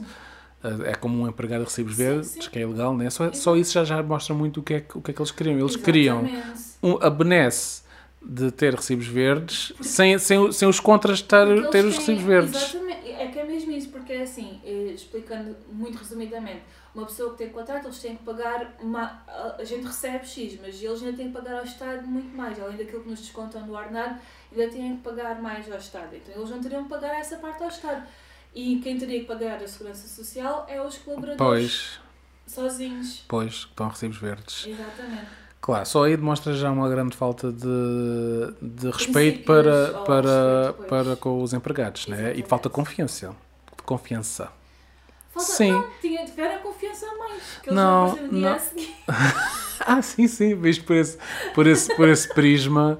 Speaker 2: é como um empregado de recibos
Speaker 1: Sim,
Speaker 2: verdes,
Speaker 1: sim.
Speaker 2: que é ilegal, né? só, só isso já, já mostra muito o que, é, que- o que é que eles queriam. Eles queriam
Speaker 1: Exatamente.
Speaker 2: um, a benesse de ter recibos verdes sem, sem, sem os contras
Speaker 1: Porque
Speaker 2: ter
Speaker 1: eles
Speaker 2: os
Speaker 1: têm-
Speaker 2: recibos verdes.
Speaker 1: Exatamente, é que é mesmo isso, porque é assim, eh, explicando muito resumidamente, uma pessoa que tem contrato, eles têm que pagar, uma, a- gente recebe X, mas eles ainda têm que pagar ao Estado muito mais, além daquilo que nos descontam do ordenado, ainda têm que pagar mais ao Estado, então eles não teriam que pagar essa parte ao Estado. E quem teria que pagar a Segurança Social é os colaboradores
Speaker 2: Pois,
Speaker 1: sozinhos.
Speaker 2: pois, estão recibos verdes.
Speaker 1: Exatamente.
Speaker 2: Claro, só aí demonstra já uma grande falta de, de respeito para, para,
Speaker 1: respeito,
Speaker 2: para com os empregados, né? e de falta de confiança. De confiança.
Speaker 1: Falta,
Speaker 2: Sim.
Speaker 1: Não, tinha, tiveram confiança a mais, que eles
Speaker 2: Não,
Speaker 1: não, dia
Speaker 2: não.
Speaker 1: a seguir.
Speaker 2: Ah, sim, sim, visto por esse, por esse, por esse prisma.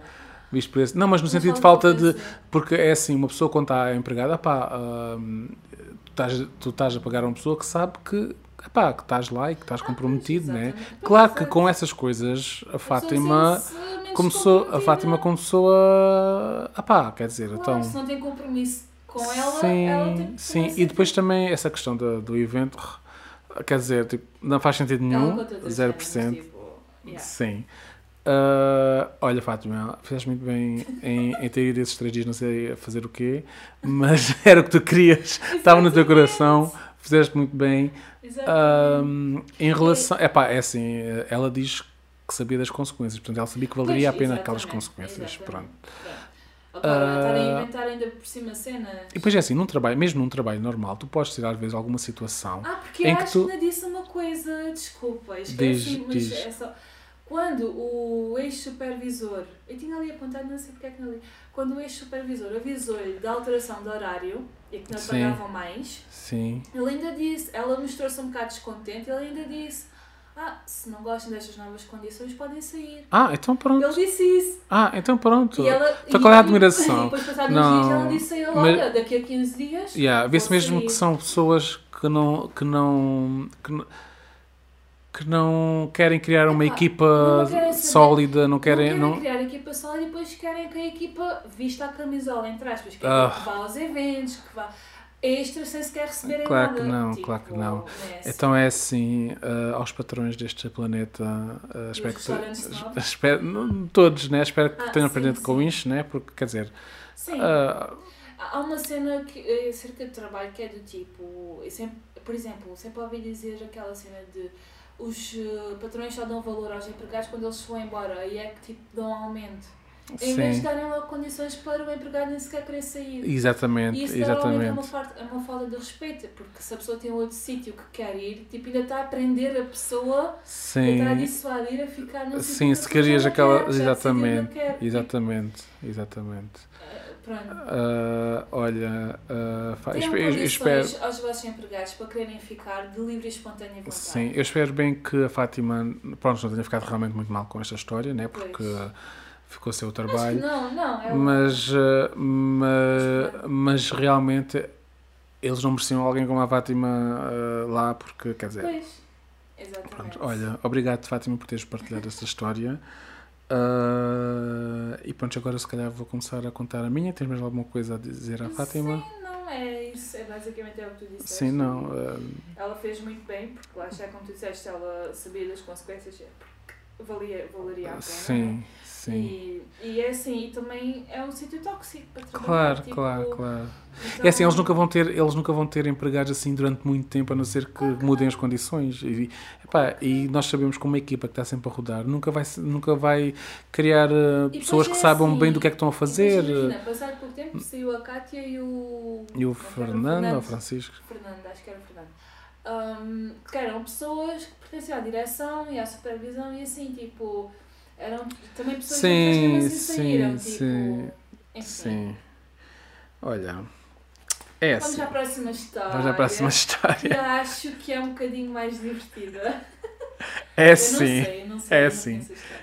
Speaker 2: Visto por esse, não, mas no
Speaker 1: Mas
Speaker 2: sentido de
Speaker 1: falta
Speaker 2: de. Porque é assim, uma pessoa quando está empregada, pá, hum, tu, estás, tu estás a pagar a uma pessoa que sabe que, epá, que estás lá e que estás comprometido, né? Claro que com essas coisas a Fátima. começou, a. Fátima começou a. Ah pá, quer dizer,
Speaker 1: Claro,
Speaker 2: então.
Speaker 1: se não tem compromisso com ela,
Speaker 2: sim,
Speaker 1: ela tem
Speaker 2: sim. E depois também essa questão do, do evento, quer dizer, tipo, não faz sentido nenhum,
Speaker 1: as
Speaker 2: 0%.
Speaker 1: cenas, tipo, yeah.
Speaker 2: Sim. Ah, olha, Fátima, fizeste muito bem em, em ter ido esses três dias, não sei fazer o quê, mas era o que tu querias, estava no teu coração, fizeste muito bem.
Speaker 1: Exatamente.
Speaker 2: Ahm, em relação. É pá, é assim, ela diz que sabia das consequências, portanto ela sabia que valeria
Speaker 1: Pois,
Speaker 2: a pena aquelas consequências.
Speaker 1: exatamente.
Speaker 2: Pronto.
Speaker 1: Agora, estarem a
Speaker 2: Ah.
Speaker 1: inventar ainda por cima cenas.
Speaker 2: E depois é assim, num trabalho, mesmo num trabalho normal, tu podes ter às vezes alguma situação
Speaker 1: Ah, porque
Speaker 2: em
Speaker 1: eu
Speaker 2: que
Speaker 1: acho
Speaker 2: tu-
Speaker 1: que ainda disse uma coisa, desculpa, esqueci,
Speaker 2: Diz,
Speaker 1: mas
Speaker 2: diz.
Speaker 1: é só. Quando o ex-supervisor, eu tinha ali apontado, não sei porque é que não li, quando o ex-supervisor avisou-lhe da alteração de horário e que não
Speaker 2: Sim.
Speaker 1: pagavam mais,
Speaker 2: Sim.
Speaker 1: ele ainda disse, ela mostrou-se um bocado descontente, ele ainda disse, ah, se não gostam destas novas condições, podem sair.
Speaker 2: Ah, então pronto.
Speaker 1: Ele disse isso.
Speaker 2: Ah, então pronto. Então qual é a admiração?
Speaker 1: E depois, passados
Speaker 2: Não,
Speaker 1: uns dias, ela disse a ele,
Speaker 2: mas-
Speaker 1: olha, daqui a 15 dias.
Speaker 2: Yeah, Vê-se mesmo
Speaker 1: sair."
Speaker 2: que são pessoas que não. que não. que não, que não querem criar uma
Speaker 1: Epá,
Speaker 2: equipa
Speaker 1: não querem
Speaker 2: sólida, não querem.
Speaker 1: não querem criar a equipa só e depois querem que a equipa vista a camisola, entre aspas, que,
Speaker 2: Ah.
Speaker 1: que vá aos eventos, que vá extra sem sequer receberem
Speaker 2: Claro
Speaker 1: nada.
Speaker 2: que não,
Speaker 1: Tipo,
Speaker 2: claro que não.
Speaker 1: é assim.
Speaker 2: Então é assim, ah, aos patrões deste planeta, ah, espero que. espero, não, todos, né? Espero que
Speaker 1: Ah,
Speaker 2: tenham
Speaker 1: sim,
Speaker 2: aprendido com isto, né? Porque, quer dizer.
Speaker 1: Sim,
Speaker 2: ah,
Speaker 1: há uma cena que, eh, acerca de trabalho que é do tipo, sempre, por exemplo, sempre ouvi dizer aquela cena de os eh, patrões só dão valor aos empregados quando eles se vão embora, aí é que tipo dão aumento. Em vez de
Speaker 2: sim.
Speaker 1: darem logo condições para o empregado nem sequer querer sair.
Speaker 2: Exatamente,
Speaker 1: E isso normalmente é uma,
Speaker 2: exatamente.
Speaker 1: falta, é uma falta de respeito, porque se a pessoa tem outro sítio que quer ir, tipo, ainda está a aprender a pessoa, ainda está a
Speaker 2: Sim.
Speaker 1: dissuadir a ficar no
Speaker 2: Sim, se querias aquela.
Speaker 1: quer,
Speaker 2: Exatamente,
Speaker 1: que quer.
Speaker 2: exatamente, exatamente.
Speaker 1: Eh, Pronto.
Speaker 2: Ah, olha, fa-
Speaker 1: Tenham
Speaker 2: espe- eu, eu espero.
Speaker 1: aos vossos empregados para quererem ficar de livre e espontânea vontade.
Speaker 2: Sim, eu espero bem que a Fátima, pronto, não tenha ficado realmente muito mal com esta história, né? Porque
Speaker 1: Pois.
Speaker 2: ficou seu trabalho.
Speaker 1: não, não. É
Speaker 2: Mas, ah, ma- mas realmente eles não mereciam alguém como a Fátima ah, lá, porque, quer dizer,
Speaker 1: Pois. Exatamente.
Speaker 2: pronto, olha, obrigado Fátima por teres partilhado esta história. Ah, e pronto, agora se calhar vou começar a contar a minha. Tens mais alguma coisa a dizer à Fátima?
Speaker 1: Sim, não, é isso. É basicamente é o que tu disseste.
Speaker 2: Sim, não. ah,
Speaker 1: Ela fez muito bem, porque lá está, como tu disseste, ela sabia das consequências, é valia, valeria a pena.
Speaker 2: sim, sim.
Speaker 1: E, e é assim, e também é um sítio tóxico para trabalhar.
Speaker 2: Claro,
Speaker 1: tipo,
Speaker 2: claro, claro.
Speaker 1: então-
Speaker 2: É assim, eles nunca vão ter, eles nunca vão ter empregados assim durante muito tempo, a não ser que mudem as condições. E, epá, e nós sabemos que uma equipa que está sempre a rodar nunca vai, nunca vai criar uh, pessoas que
Speaker 1: é
Speaker 2: saibam
Speaker 1: assim,
Speaker 2: bem do que é que estão a fazer.
Speaker 1: Imagina, passado pouco tempo saiu a Kátia e o.
Speaker 2: E o
Speaker 1: como é que?
Speaker 2: Fernando, ou Francisco?
Speaker 1: Fernando, acho que era o Fernando. Ahm, que eram pessoas que pertenciam à direção e à supervisão e assim, tipo. Eram também pessoas
Speaker 2: Sim,
Speaker 1: que
Speaker 2: sim,
Speaker 1: saíram, tipo.
Speaker 2: sim,
Speaker 1: Enfim.
Speaker 2: Sim. Olha, é
Speaker 1: Vamos
Speaker 2: assim.
Speaker 1: à próxima história.
Speaker 2: Vamos à próxima
Speaker 1: Que
Speaker 2: história.
Speaker 1: acho que é um bocadinho mais divertida.
Speaker 2: É
Speaker 1: Eu não
Speaker 2: assim.
Speaker 1: sei, sei.
Speaker 2: é
Speaker 1: a história.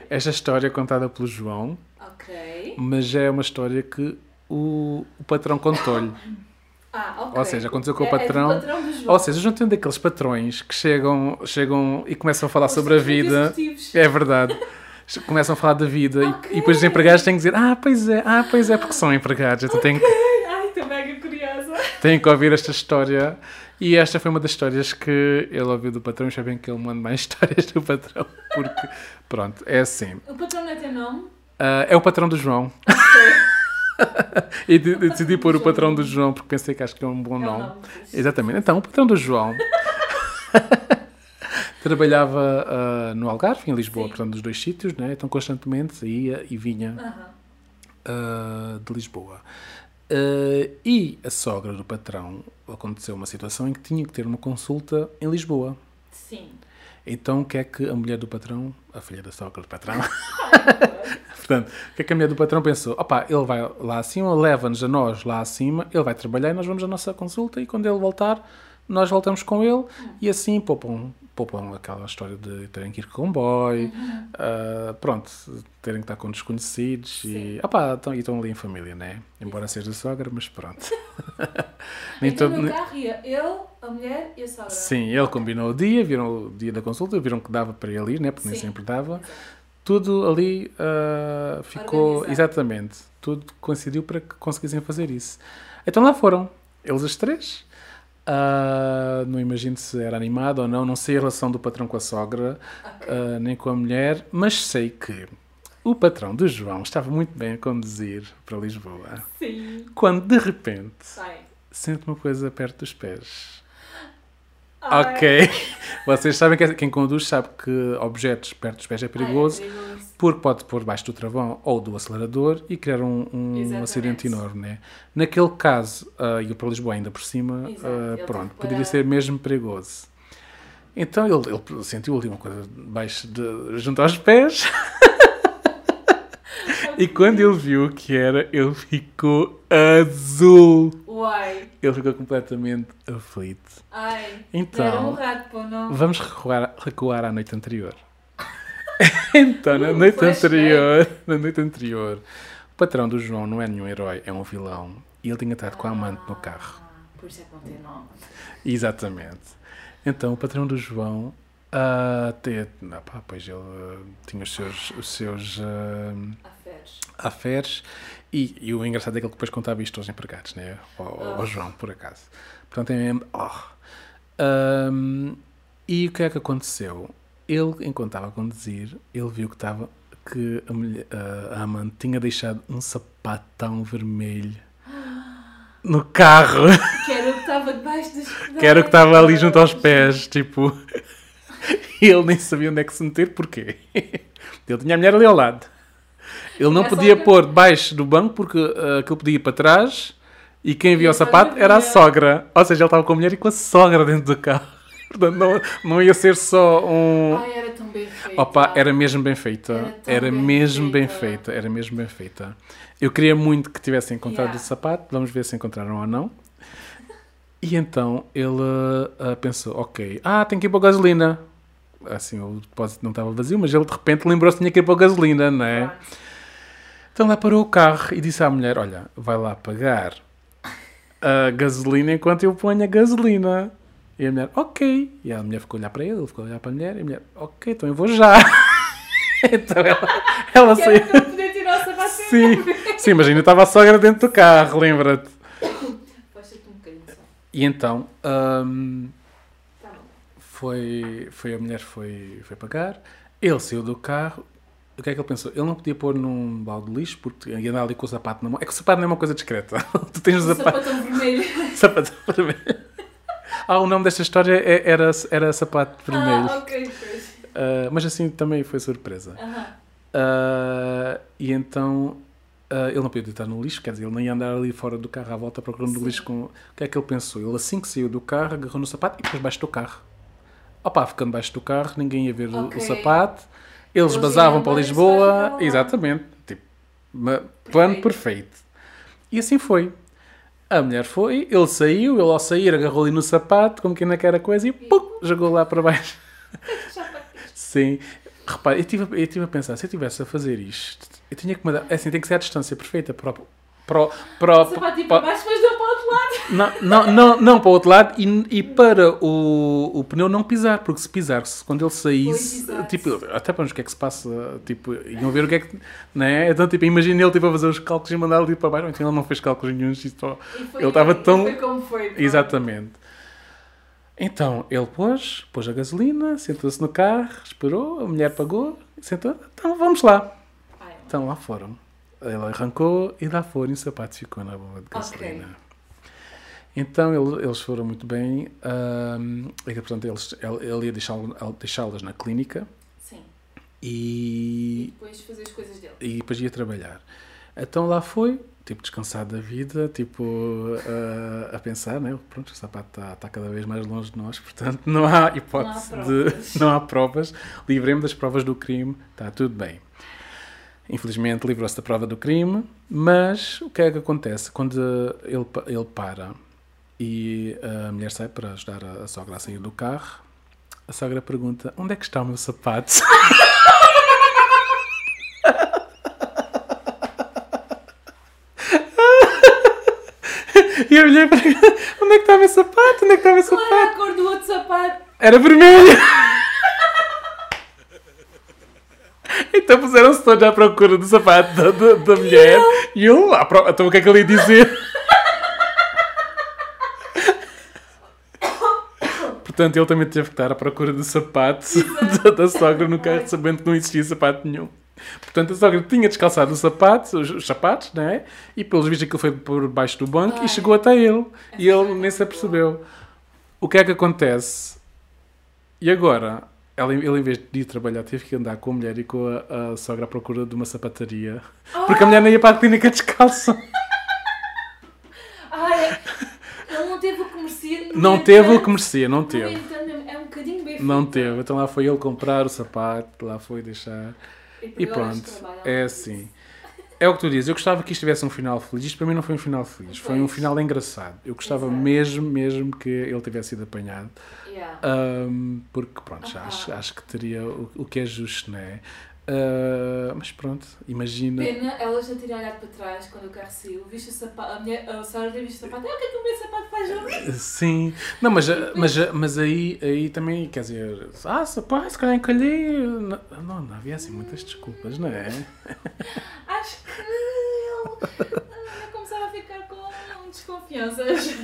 Speaker 2: Esta história é contada pelo João,
Speaker 1: Ok.
Speaker 2: mas é uma história que o, o patrão contou-lhe.
Speaker 1: Ah.
Speaker 2: Ou seja, aconteceu com o
Speaker 1: É- é do
Speaker 2: patrão.
Speaker 1: patrão do João.
Speaker 2: Ou seja, já tem daqueles patrões que chegam, chegam e começam a falar
Speaker 1: Os
Speaker 2: sobre a vida.
Speaker 1: executivos.
Speaker 2: É verdade. Começam a falar da vida e-
Speaker 1: Ok.
Speaker 2: e, depois os empregados têm que dizer: Ah, pois é, ah, pois é, porque são empregados. Então têm, que-
Speaker 1: Ai, estou mega curiosa.
Speaker 2: têm que ouvir esta história. E esta foi uma das histórias que ele ouviu do patrão. Espero bem que ele mande mais histórias do patrão. Porque, pronto, é assim.
Speaker 1: O patrão não tem nome?
Speaker 2: Ah, é o patrão do João. E de- de- decidi pôr o patrão do João porque pensei que acho que é um bom
Speaker 1: É
Speaker 2: nome. Exatamente. Então, o patrão do João trabalhava ah, no Algarve, em Lisboa,
Speaker 1: Sim.
Speaker 2: portanto, nos dois sítios, né? então constantemente ia e vinha ah, de Lisboa. Ah, e a sogra do patrão aconteceu uma situação em que tinha que ter uma consulta em Lisboa.
Speaker 1: Sim.
Speaker 2: Então, o que é que a mulher do patrão, a filha da sogra do patrão, portanto, o que é que a mulher do patrão pensou? Opa, ele vai lá acima, leva-nos a nós lá acima, ele vai trabalhar e nós vamos à nossa consulta e quando ele voltar, nós voltamos com ele e assim poupam, poupam aquela história de terem que ir com comboio, ah, pronto, terem que estar com desconhecidos e, opá, estão, e estão ali em família, né? Embora seja sogra, mas pronto. Nem
Speaker 1: Então
Speaker 2: todo-
Speaker 1: no carro ia ele, a mulher e a sogra.
Speaker 2: Sim, ele combinou o dia, viram o dia da consulta, viram que dava para ele ir, né? porque nem
Speaker 1: Sim.
Speaker 2: sempre dava.
Speaker 1: Exato.
Speaker 2: Tudo ali ah, ficou.
Speaker 1: Organizado.
Speaker 2: Exatamente. Tudo coincidiu para que conseguissem fazer isso. Então lá foram, eles as três. Ah, não imagino se era animado ou não, não sei a relação do patrão com a sogra,
Speaker 1: Ok.
Speaker 2: ah, nem com a mulher, mas sei que o patrão do João estava muito bem a conduzir para Lisboa,
Speaker 1: Sim.
Speaker 2: quando de repente
Speaker 1: Sai.
Speaker 2: sente uma coisa perto dos pés.
Speaker 1: Ai.
Speaker 2: Ok. Vocês sabem que quem conduz sabe que objetos perto dos pés é
Speaker 1: Ai,
Speaker 2: perigoso.
Speaker 1: é perigoso.
Speaker 2: Porque pode pôr debaixo do travão ou do acelerador e criar um, um acidente enorme, né? Naquele caso, ah, e para Lisboa ainda por cima,
Speaker 1: ele
Speaker 2: pronto, poderia ser mesmo perigoso. Então ele, ele sentiu ali uma coisa debaixo de, junto aos pés e quando ele viu o que era, ele ficou azul.
Speaker 1: Uai.
Speaker 2: Ele ficou completamente aflito.
Speaker 1: Ai.
Speaker 2: Então-
Speaker 1: Era um rato.
Speaker 2: Vamos recuar, recuar à noite anterior. então, na
Speaker 1: Uh,
Speaker 2: noite anterior, na noite anterior, o patrão do João não é nenhum herói, é um vilão. E ele tinha estado com a amante no carro.
Speaker 1: Ah, Por isso é que não tem nome.
Speaker 2: Exatamente. Então, o patrão do João, ah, te- ah, pá, pois ele ah, tinha os seus, os seus ah,
Speaker 1: Aferes.
Speaker 2: e, e o engraçado é que ele depois contava isto aos empregados, né? ao, ao João, por acaso. Portanto, é mesmo. oh. Ahm, e o que é que aconteceu? Ele, enquanto estava a conduzir, ele viu que estava que a, mulher- a- a amante tinha deixado um sapatão vermelho no carro,
Speaker 1: Que era o que estava debaixo dos
Speaker 2: que era o que estava ali junto aos pés, tipo. E ele nem sabia onde é que se meter, porquê? Ele tinha a mulher ali ao lado. Ele não podia
Speaker 1: sogra.
Speaker 2: pôr debaixo do banco porque uh, aquilo podia ir para trás e quem via o sapato era a sogra. Ou seja, ele estava com a mulher e com a sogra dentro do carro. Portanto, não, não ia ser só um.
Speaker 1: Ai, era tão bem feito.
Speaker 2: Opa, era mesmo bem feita.
Speaker 1: Era
Speaker 2: Era
Speaker 1: bem
Speaker 2: mesmo bem
Speaker 1: feita.
Speaker 2: feita. Era mesmo bem feita. Eu queria muito que tivessem encontrado
Speaker 1: Yeah.
Speaker 2: o sapato. Vamos ver se encontraram ou não. E então ele ah, pensou: ok, ah, tem que ir para a gasolina. Assim, o depósito não estava vazio, mas ele de repente lembrou-se que tinha que ir para a gasolina, não é? Então lá parou o carro e disse à mulher: Olha, vai lá pagar a gasolina enquanto eu ponho a gasolina. E a mulher, ok. E a mulher ficou a olhar para ele, ele ficou a olhar para a mulher, e a mulher, ok, então eu vou já. então ela, ela saiu. Sim, sim, mas ainda estava a sogra dentro do carro, lembra-te.
Speaker 1: Um bocadinho só.
Speaker 2: E então, hum,
Speaker 1: Tá
Speaker 2: foi, foi a mulher foi, foi pagar, ele saiu do carro. O que é que ele pensou? Ele não podia pôr num balde de lixo porque ia andar ali com o sapato na mão. É que o sapato não é uma coisa discreta. tu tens o
Speaker 1: O
Speaker 2: sapato.
Speaker 1: sapatão vermelho.
Speaker 2: Sapato vermelho. Ah, o nome desta história é- era, era Sapato Vermelho.
Speaker 1: Ah, ok.
Speaker 2: Ah, mas assim também foi surpresa.
Speaker 1: Aham.
Speaker 2: Ah, e então ah, ele não podia estar no lixo, quer dizer, ele nem ia andar ali fora do carro à volta procurando o lixo. Com... O que é que ele pensou? Ele assim que saiu do carro, agarrou no sapato e depois baixo do carro. Opa, ficando baixo do carro, ninguém ia ver o-
Speaker 1: Ok.
Speaker 2: o sapato. Eles
Speaker 1: Eles
Speaker 2: basavam para Lisboa. Exatamente. Tipo, plano
Speaker 1: Perfeito.
Speaker 2: perfeito. E assim foi. A mulher foi, ele saiu, ele ao sair agarrou ali no sapato, como que ainda quer a coisa, e pum, jogou lá para baixo. Sim. Repare, eu estive, eu a pensar, se eu estivesse a fazer isto, eu tinha que mandar. é Assim, tem que ser a distância perfeita para o. Para, o- para,
Speaker 1: O
Speaker 2: o-
Speaker 1: sapato ia
Speaker 2: para-
Speaker 1: baixo, mas deu para o outro lado.
Speaker 2: não, não, não, não, para o outro lado e, e para o, o pneu não pisar, porque se pisar-se, quando ele saísse, tipo, até para o que é que se passa, tipo, iam ver o que é que, né? Então, tipo, imagina ele tipo, a fazer os cálculos e mandar ali para baixo, então ele não fez cálculos nenhum, só-
Speaker 1: foi-
Speaker 2: Ele estava tão-
Speaker 1: Foi como foi.
Speaker 2: Exatamente. Então, ele pôs, pôs a gasolina, sentou-se no carro, esperou, a mulher pagou, sentou, então vamos lá. Então lá foram. Ele arrancou e lá foram e o sapato ficou na bomba de gasolina. Então ele- eles foram muito bem. ahm, e, portanto, eles, ele, ele ia deixá-las na clínica
Speaker 1: Sim. E
Speaker 2: e,
Speaker 1: depois fazer as coisas dele.
Speaker 2: e depois ia trabalhar. Então lá foi, tipo, descansado da vida, tipo, a, a pensar, né? Pronto, o sapato está tá cada vez mais longe de nós, portanto não há hipótese
Speaker 1: Não há
Speaker 2: de. Não há provas. Livremos das provas do crime, está tudo bem. Infelizmente livrou-se da prova do crime, mas o que é que acontece? Quando ele, ele para e a mulher sai para ajudar a, a sogra a sair do carro, a sogra pergunta: onde é que está o meu sapato? E a mulher pergunta: onde é que está o meu sapato? Onde é que está o meu
Speaker 1: Qual
Speaker 2: sapato?
Speaker 1: era a cor do outro sapato?
Speaker 2: Era vermelho! Então puseram-se todos à procura do sapato da, da, da mulher e ele lá, pro- então o que é que ele ia dizer? Portanto, ele também teve que estar à procura do sapato da, da sogra no carro, sabendo que não existia sapato nenhum. Portanto, a sogra tinha descalçado o sapato, os, os sapatos, não é? E pelos vistos aquilo foi por baixo do banco
Speaker 1: Ai.
Speaker 2: e chegou até ele. E ele
Speaker 1: foi
Speaker 2: nem se apercebeu. O que é que acontece? E agora, ela, ele, em vez de ir trabalhar, teve que andar com a mulher e com a, a sogra à procura de uma sapataria. Porque a mulher não ia para a clínica descalça.
Speaker 1: Ai, ele não teve o que merecia.
Speaker 2: Não teve o que merecia, não teve.
Speaker 1: entanto, É um bocadinho bem
Speaker 2: Não teve. Então lá foi ele comprar o sapato, lá foi deixar. E
Speaker 1: de
Speaker 2: pronto, é assim. É o que tu dizes. Eu gostava que isto tivesse um final feliz. Isto para mim não foi um final feliz. Foi um final engraçado. Eu gostava
Speaker 1: Exato.
Speaker 2: mesmo, mesmo que ele tivesse sido apanhado.
Speaker 1: Yeah.
Speaker 2: Ahm, porque, pronto, já
Speaker 1: Ah.
Speaker 2: acho, acho que teria o, o que é justo, não é? Ah, mas pronto, imagina.
Speaker 1: Pena, ela já tinha olhado para trás quando o carro saiu. Viste o sapato, a, a Sara tem visto o sapato. Ah, o que é que o meu sapato faz ali?
Speaker 2: Sim, não, mas, mas, mas aí, aí também, quer dizer, ah, sapato, se calhar encalhei. Não, não, havia assim muitas desculpas, não é?
Speaker 1: Acho começar a ficar com desconfianças.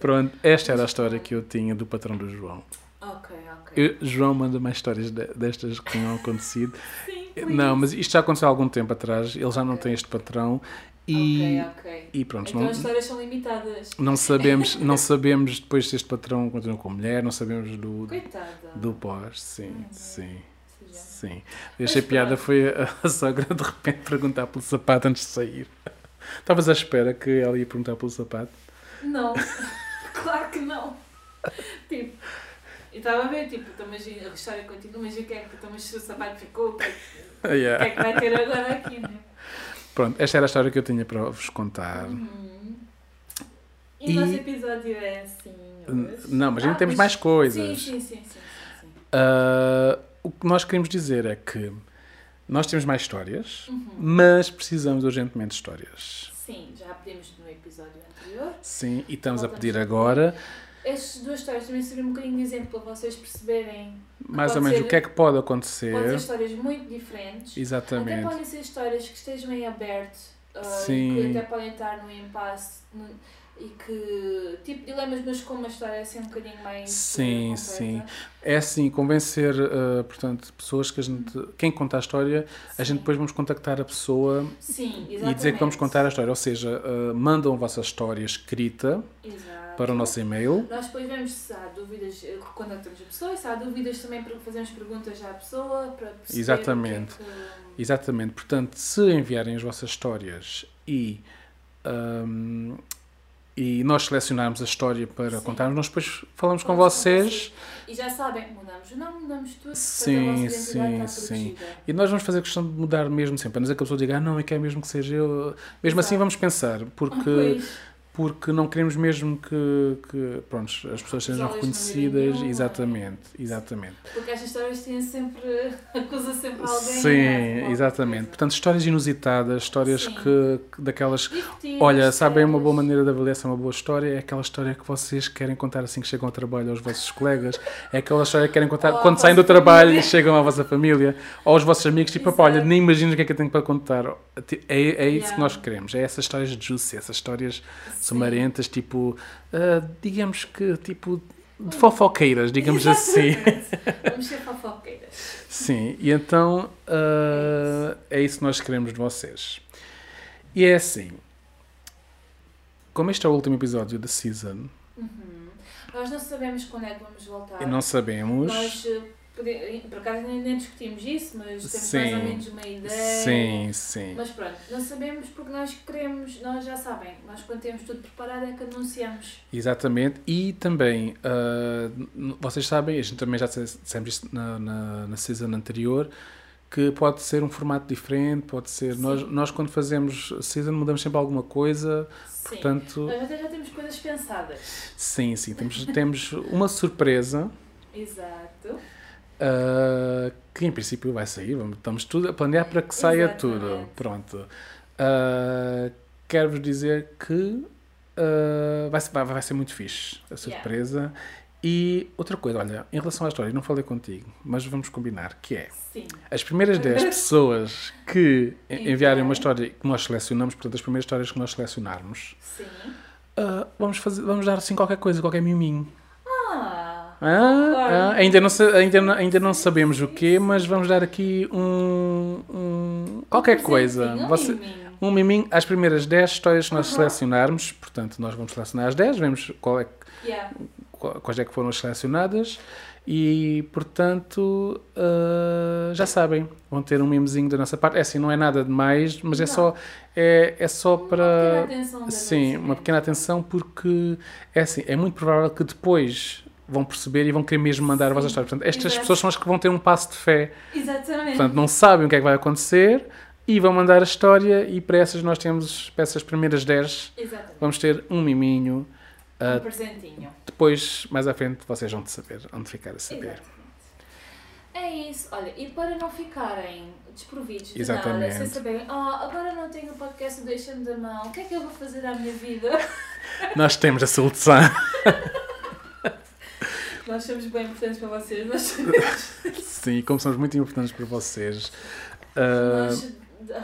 Speaker 2: Pronto, esta era a história que eu tinha do patrão do João.
Speaker 1: Ok, ok.
Speaker 2: Eu- João manda mais histórias de- destas que tinham acontecido.
Speaker 1: Sim, please.
Speaker 2: Não, mas isto já aconteceu há algum tempo atrás, ele já não tem este patrão e,
Speaker 1: Ok, ok.
Speaker 2: e pronto,
Speaker 1: Então
Speaker 2: não,
Speaker 1: as histórias são limitadas.
Speaker 2: não sabemos, não sabemos depois se este patrão continua com a mulher, não sabemos do,
Speaker 1: Coitada.
Speaker 2: do pós, sim, sim, Sim. Achei piada foi a, a sogra de repente perguntar pelo sapato antes de sair. Estavas à espera que ela ia perguntar pelo sapato?
Speaker 1: Não, claro que não. Tipo, eu estava a ver, tipo, então, imagina, a história continua, mas o que é que então, mas se o sapato ficou, o que é que,
Speaker 2: Ah,
Speaker 1: o que,
Speaker 2: yeah.
Speaker 1: é que vai ter agora aqui, né?
Speaker 2: Pronto, esta era a história que eu tinha para vos contar.
Speaker 1: Uhum. E.
Speaker 2: E-
Speaker 1: o nosso episódio é assim. hoje?
Speaker 2: Não, mas ainda
Speaker 1: Ah,
Speaker 2: temos
Speaker 1: mas-
Speaker 2: mais coisas.
Speaker 1: Sim, sim, sim, sim, sim, sim.
Speaker 2: Ah, o que nós queremos dizer é que nós temos mais histórias,
Speaker 1: Uhum.
Speaker 2: mas precisamos urgentemente de histórias.
Speaker 1: Sim, já pedimos no episódio anterior.
Speaker 2: Sim, e estamos a
Speaker 1: Voltamos
Speaker 2: pedir
Speaker 1: a
Speaker 2: agora,
Speaker 1: Estas duas histórias também serviram um bocadinho de exemplo para vocês perceberem.
Speaker 2: mais ou menos,
Speaker 1: ser-
Speaker 2: o que é que pode
Speaker 1: Podem
Speaker 2: acontecer.
Speaker 1: ser histórias muito diferentes. Até
Speaker 2: Exatamente.
Speaker 1: podem ser histórias que estejam em aberto uh,
Speaker 2: Sim.
Speaker 1: e que até podem estar no impasse no- e que tipo dilemas, mas com uma história assim um bocadinho mais
Speaker 2: Sim,
Speaker 1: uh,
Speaker 2: sim. É assim, convencer, ah, portanto, pessoas que a gente. Quem conta a história, a gente
Speaker 1: Sim.
Speaker 2: depois vamos contactar a pessoa
Speaker 1: Sim,
Speaker 2: e dizer que vamos contar a história. Ou seja, ah, mandam a vossa história escrita
Speaker 1: Exato.
Speaker 2: para o nosso e-mail.
Speaker 1: Nós depois vemos se há dúvidas, eh, contactamos a pessoa, e se há dúvidas também para fazermos perguntas à pessoa para perceber
Speaker 2: Exatamente.
Speaker 1: que é que-
Speaker 2: Exatamente. Portanto, se enviarem as vossas histórias e, ahm, e nós selecionarmos a história para
Speaker 1: Sim.
Speaker 2: contarmos, nós depois falamos com vocês
Speaker 1: E já sabem, mudamos o nome, mudamos tudo,
Speaker 2: Sim, sim,
Speaker 1: está
Speaker 2: sim. e nós vamos fazer questão de mudar mesmo sempre. A não ser que a pessoa diga, ah, não, é que é mesmo que seja eu. Mesmo assim,
Speaker 1: Exato.
Speaker 2: vamos pensar, porque,
Speaker 1: pois.
Speaker 2: Porque não queremos mesmo que, que pronto, as pessoas sejam reconhecidas.
Speaker 1: nenhuma.
Speaker 2: Exatamente, exatamente.
Speaker 1: Porque estas histórias têm sempre. acusa sempre alguém.
Speaker 2: Sim,
Speaker 1: né?
Speaker 2: exatamente. Portanto, histórias inusitadas, histórias
Speaker 1: Sim.
Speaker 2: que, que daquelas
Speaker 1: Divertidas,
Speaker 2: Olha, sabem uma boa maneira de avaliar se é uma boa história? É aquela história que vocês querem contar assim que chegam ao trabalho aos vossos colegas. É aquela história que querem contar
Speaker 1: Ou
Speaker 2: quando saem do trabalho e chegam à vossa família. Ou aos vossos amigos, tipo, "Pá, olha,
Speaker 1: Exato.
Speaker 2: nem imaginas o que é que eu tenho para contar. É, é isso
Speaker 1: Yeah.
Speaker 2: que nós queremos. É essas histórias juicy, essas histórias
Speaker 1: Sim.
Speaker 2: Sumarentas, tipo, ah, digamos que, tipo, de fofoqueiras, digamos assim.
Speaker 1: Exatamente. Vamos ser fofoqueiras.
Speaker 2: Sim, e então ah, é isso que nós queremos de vocês. E é assim, como este é o último episódio da season,
Speaker 1: Uhum. Nós não sabemos quando é que vamos voltar.
Speaker 2: não sabemos.
Speaker 1: Nós, por acaso, nem, nem discutimos isso, mas temos
Speaker 2: Sim.
Speaker 1: mais ou menos uma ideia.
Speaker 2: Sim, sim.
Speaker 1: Mas pronto, não sabemos porque nós queremos, nós já sabem, nós quando temos tudo preparado é que anunciamos.
Speaker 2: Exatamente. E também, n- vocês sabem, a gente também já disse- dissemos isso na, na, na season anterior, que pode ser um formato diferente, pode ser. Nós, nós, quando fazemos season, mudamos sempre alguma coisa.
Speaker 1: Sim.
Speaker 2: Portanto,
Speaker 1: Nós até já temos coisas pensadas.
Speaker 2: sim, sim. Temos, temos uma surpresa.
Speaker 1: Exato.
Speaker 2: Uh, que em princípio vai sair, estamos tudo a planear para que saia
Speaker 1: Exatamente.
Speaker 2: tudo. Pronto. Uh, Quero-vos dizer que uh, vai, ser, vai, vai ser muito fixe a surpresa. E outra coisa, olha, em relação à história, não falei contigo, mas vamos combinar, que é
Speaker 1: Sim.
Speaker 2: as primeiras 10 pessoas que en- enviarem uma história que nós selecionamos, portanto, as primeiras histórias que nós selecionarmos, uh, vamos, fazer, vamos dar assim qualquer coisa, qualquer miminho.
Speaker 1: Ah!
Speaker 2: Ah, ah, ainda, não, ainda, não- ainda não sabemos o quê, mas vamos dar aqui um. um- qualquer coisa.
Speaker 1: um
Speaker 2: Você- um miminho às primeiras 10 histórias que nós selecionarmos. Portanto, nós vamos selecionar as 10, vemos qual é, quais é que foram as selecionadas e, portanto, ah, já sabem, vão ter um memezinho da nossa parte. É assim, não é nada demais, mas é
Speaker 1: Não.
Speaker 2: só, é, é só
Speaker 1: Uma
Speaker 2: para...
Speaker 1: pequena atenção
Speaker 2: Sim, uma pequena atenção porque é assim, é muito provável que depois vão perceber e vão querer mesmo mandar a vossa história. Portanto, estas
Speaker 1: exato.
Speaker 2: pessoas são as que vão ter um passo de fé.
Speaker 1: Exatamente.
Speaker 2: Portanto, não sabem o que é que vai acontecer e vão mandar a história e para essas nós temos, para essas primeiras 10,
Speaker 1: Exatamente.
Speaker 2: vamos ter um miminho.
Speaker 1: Um
Speaker 2: Ah,
Speaker 1: presentinho.
Speaker 2: depois, mais à frente, vocês vão saber, vão de ficar a saber.
Speaker 1: Exatamente. É isso. Olha, e para não ficarem desprovidos de
Speaker 2: Exatamente.
Speaker 1: nada, sem saberem, ah, agora não tenho o podcast Deixa-me da Mão, o que é que eu vou fazer à minha vida?
Speaker 2: Nós temos a solução.
Speaker 1: Nós somos bem importantes para vocês, nós sabemos.
Speaker 2: Sim, como somos muito importantes para vocês. ah,
Speaker 1: Nós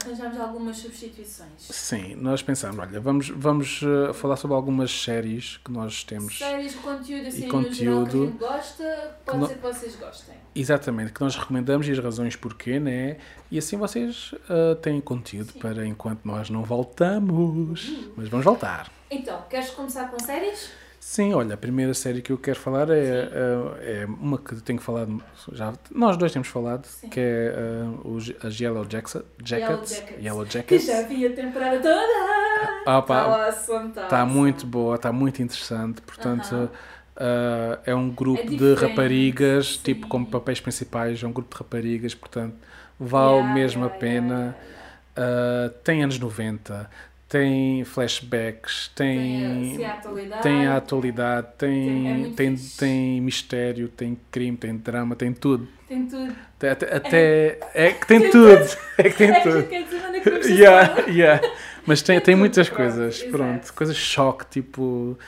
Speaker 1: arranjamos algumas substituições.
Speaker 2: Sim, nós pensamos, olha, vamos, vamos uh, falar sobre algumas séries que nós temos.
Speaker 1: Séries, conteúdo assim
Speaker 2: E
Speaker 1: no geral que a
Speaker 2: conteúdo
Speaker 1: gente gosta, pode
Speaker 2: no-
Speaker 1: ser que vocês gostem.
Speaker 2: Exatamente, que nós recomendamos e as razões porquê, né? E assim vocês uh, têm conteúdo
Speaker 1: Sim.
Speaker 2: para enquanto nós não voltamos. Mas vamos voltar.
Speaker 1: Então, queres começar com séries?
Speaker 2: Sim, olha, a primeira série que eu quero falar é, uh, é uma que tenho falado, já, nós dois temos falado,
Speaker 1: Sim.
Speaker 2: que é uh, os, as Yellow Jackets. Jackets,
Speaker 1: Jackets.
Speaker 2: Yellow
Speaker 1: Que
Speaker 2: Jackets.
Speaker 1: já vi a temporada toda!
Speaker 2: Ah,
Speaker 1: Tá awesome, tá
Speaker 2: Está
Speaker 1: awesome.
Speaker 2: muito boa, está muito interessante. Portanto,
Speaker 1: Aham.
Speaker 2: uh, é um grupo
Speaker 1: É
Speaker 2: de raparigas,
Speaker 1: sim.
Speaker 2: tipo como papéis principais, é um grupo de raparigas, portanto, vale
Speaker 1: Yeah,
Speaker 2: mesmo
Speaker 1: yeah,
Speaker 2: a pena.
Speaker 1: yeah,
Speaker 2: Uh, tem anos 90, tem flashbacks,
Speaker 1: Tem,
Speaker 2: tem,
Speaker 1: a atualidade.
Speaker 2: tem a atualidade,
Speaker 1: Tem- é
Speaker 2: tem, tem, mistério, tem crime, tem drama, tem tudo.
Speaker 1: Tem tudo.
Speaker 2: Até, até- até- é que tem
Speaker 1: Tem
Speaker 2: tudo. É que tem
Speaker 1: é
Speaker 2: tudo.
Speaker 1: manda que
Speaker 2: Yeah, yeah. Mas tem,
Speaker 1: Tem tudo,
Speaker 2: muitas
Speaker 1: pronto,
Speaker 2: coisas,
Speaker 1: exato.
Speaker 2: pronto, coisas choque, tipo. uh,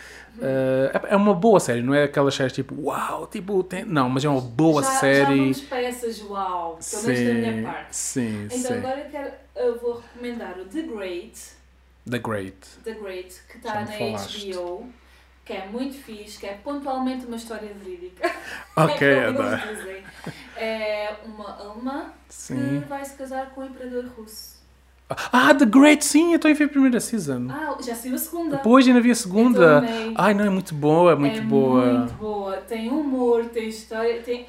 Speaker 2: é é uma boa série, não é aquelas séries tipo, uau, tipo, tem, não, mas é uma boa
Speaker 1: já, Já
Speaker 2: série.
Speaker 1: vamos para essas uau, pelo menos da minha parte.
Speaker 2: sim,
Speaker 1: Então
Speaker 2: sim.
Speaker 1: agora eu, quero, eu vou recomendar o The Great,
Speaker 2: The Great.
Speaker 1: The Great, que está na
Speaker 2: falaste.
Speaker 1: HBO, que é muito fixe, que é pontualmente uma história verídica.
Speaker 2: Ok,
Speaker 1: é dizem. É uma alemã
Speaker 2: Sim.
Speaker 1: que vai se casar com um imperador russo.
Speaker 2: Ah, The Great, sim, eu estou a ver a primeira season.
Speaker 1: Ah, já saiu a segunda.
Speaker 2: Depois ainda vi a segunda. Ai, não, é muito boa, é muito
Speaker 1: é
Speaker 2: boa.
Speaker 1: muito boa. Tem humor, tem história, tem.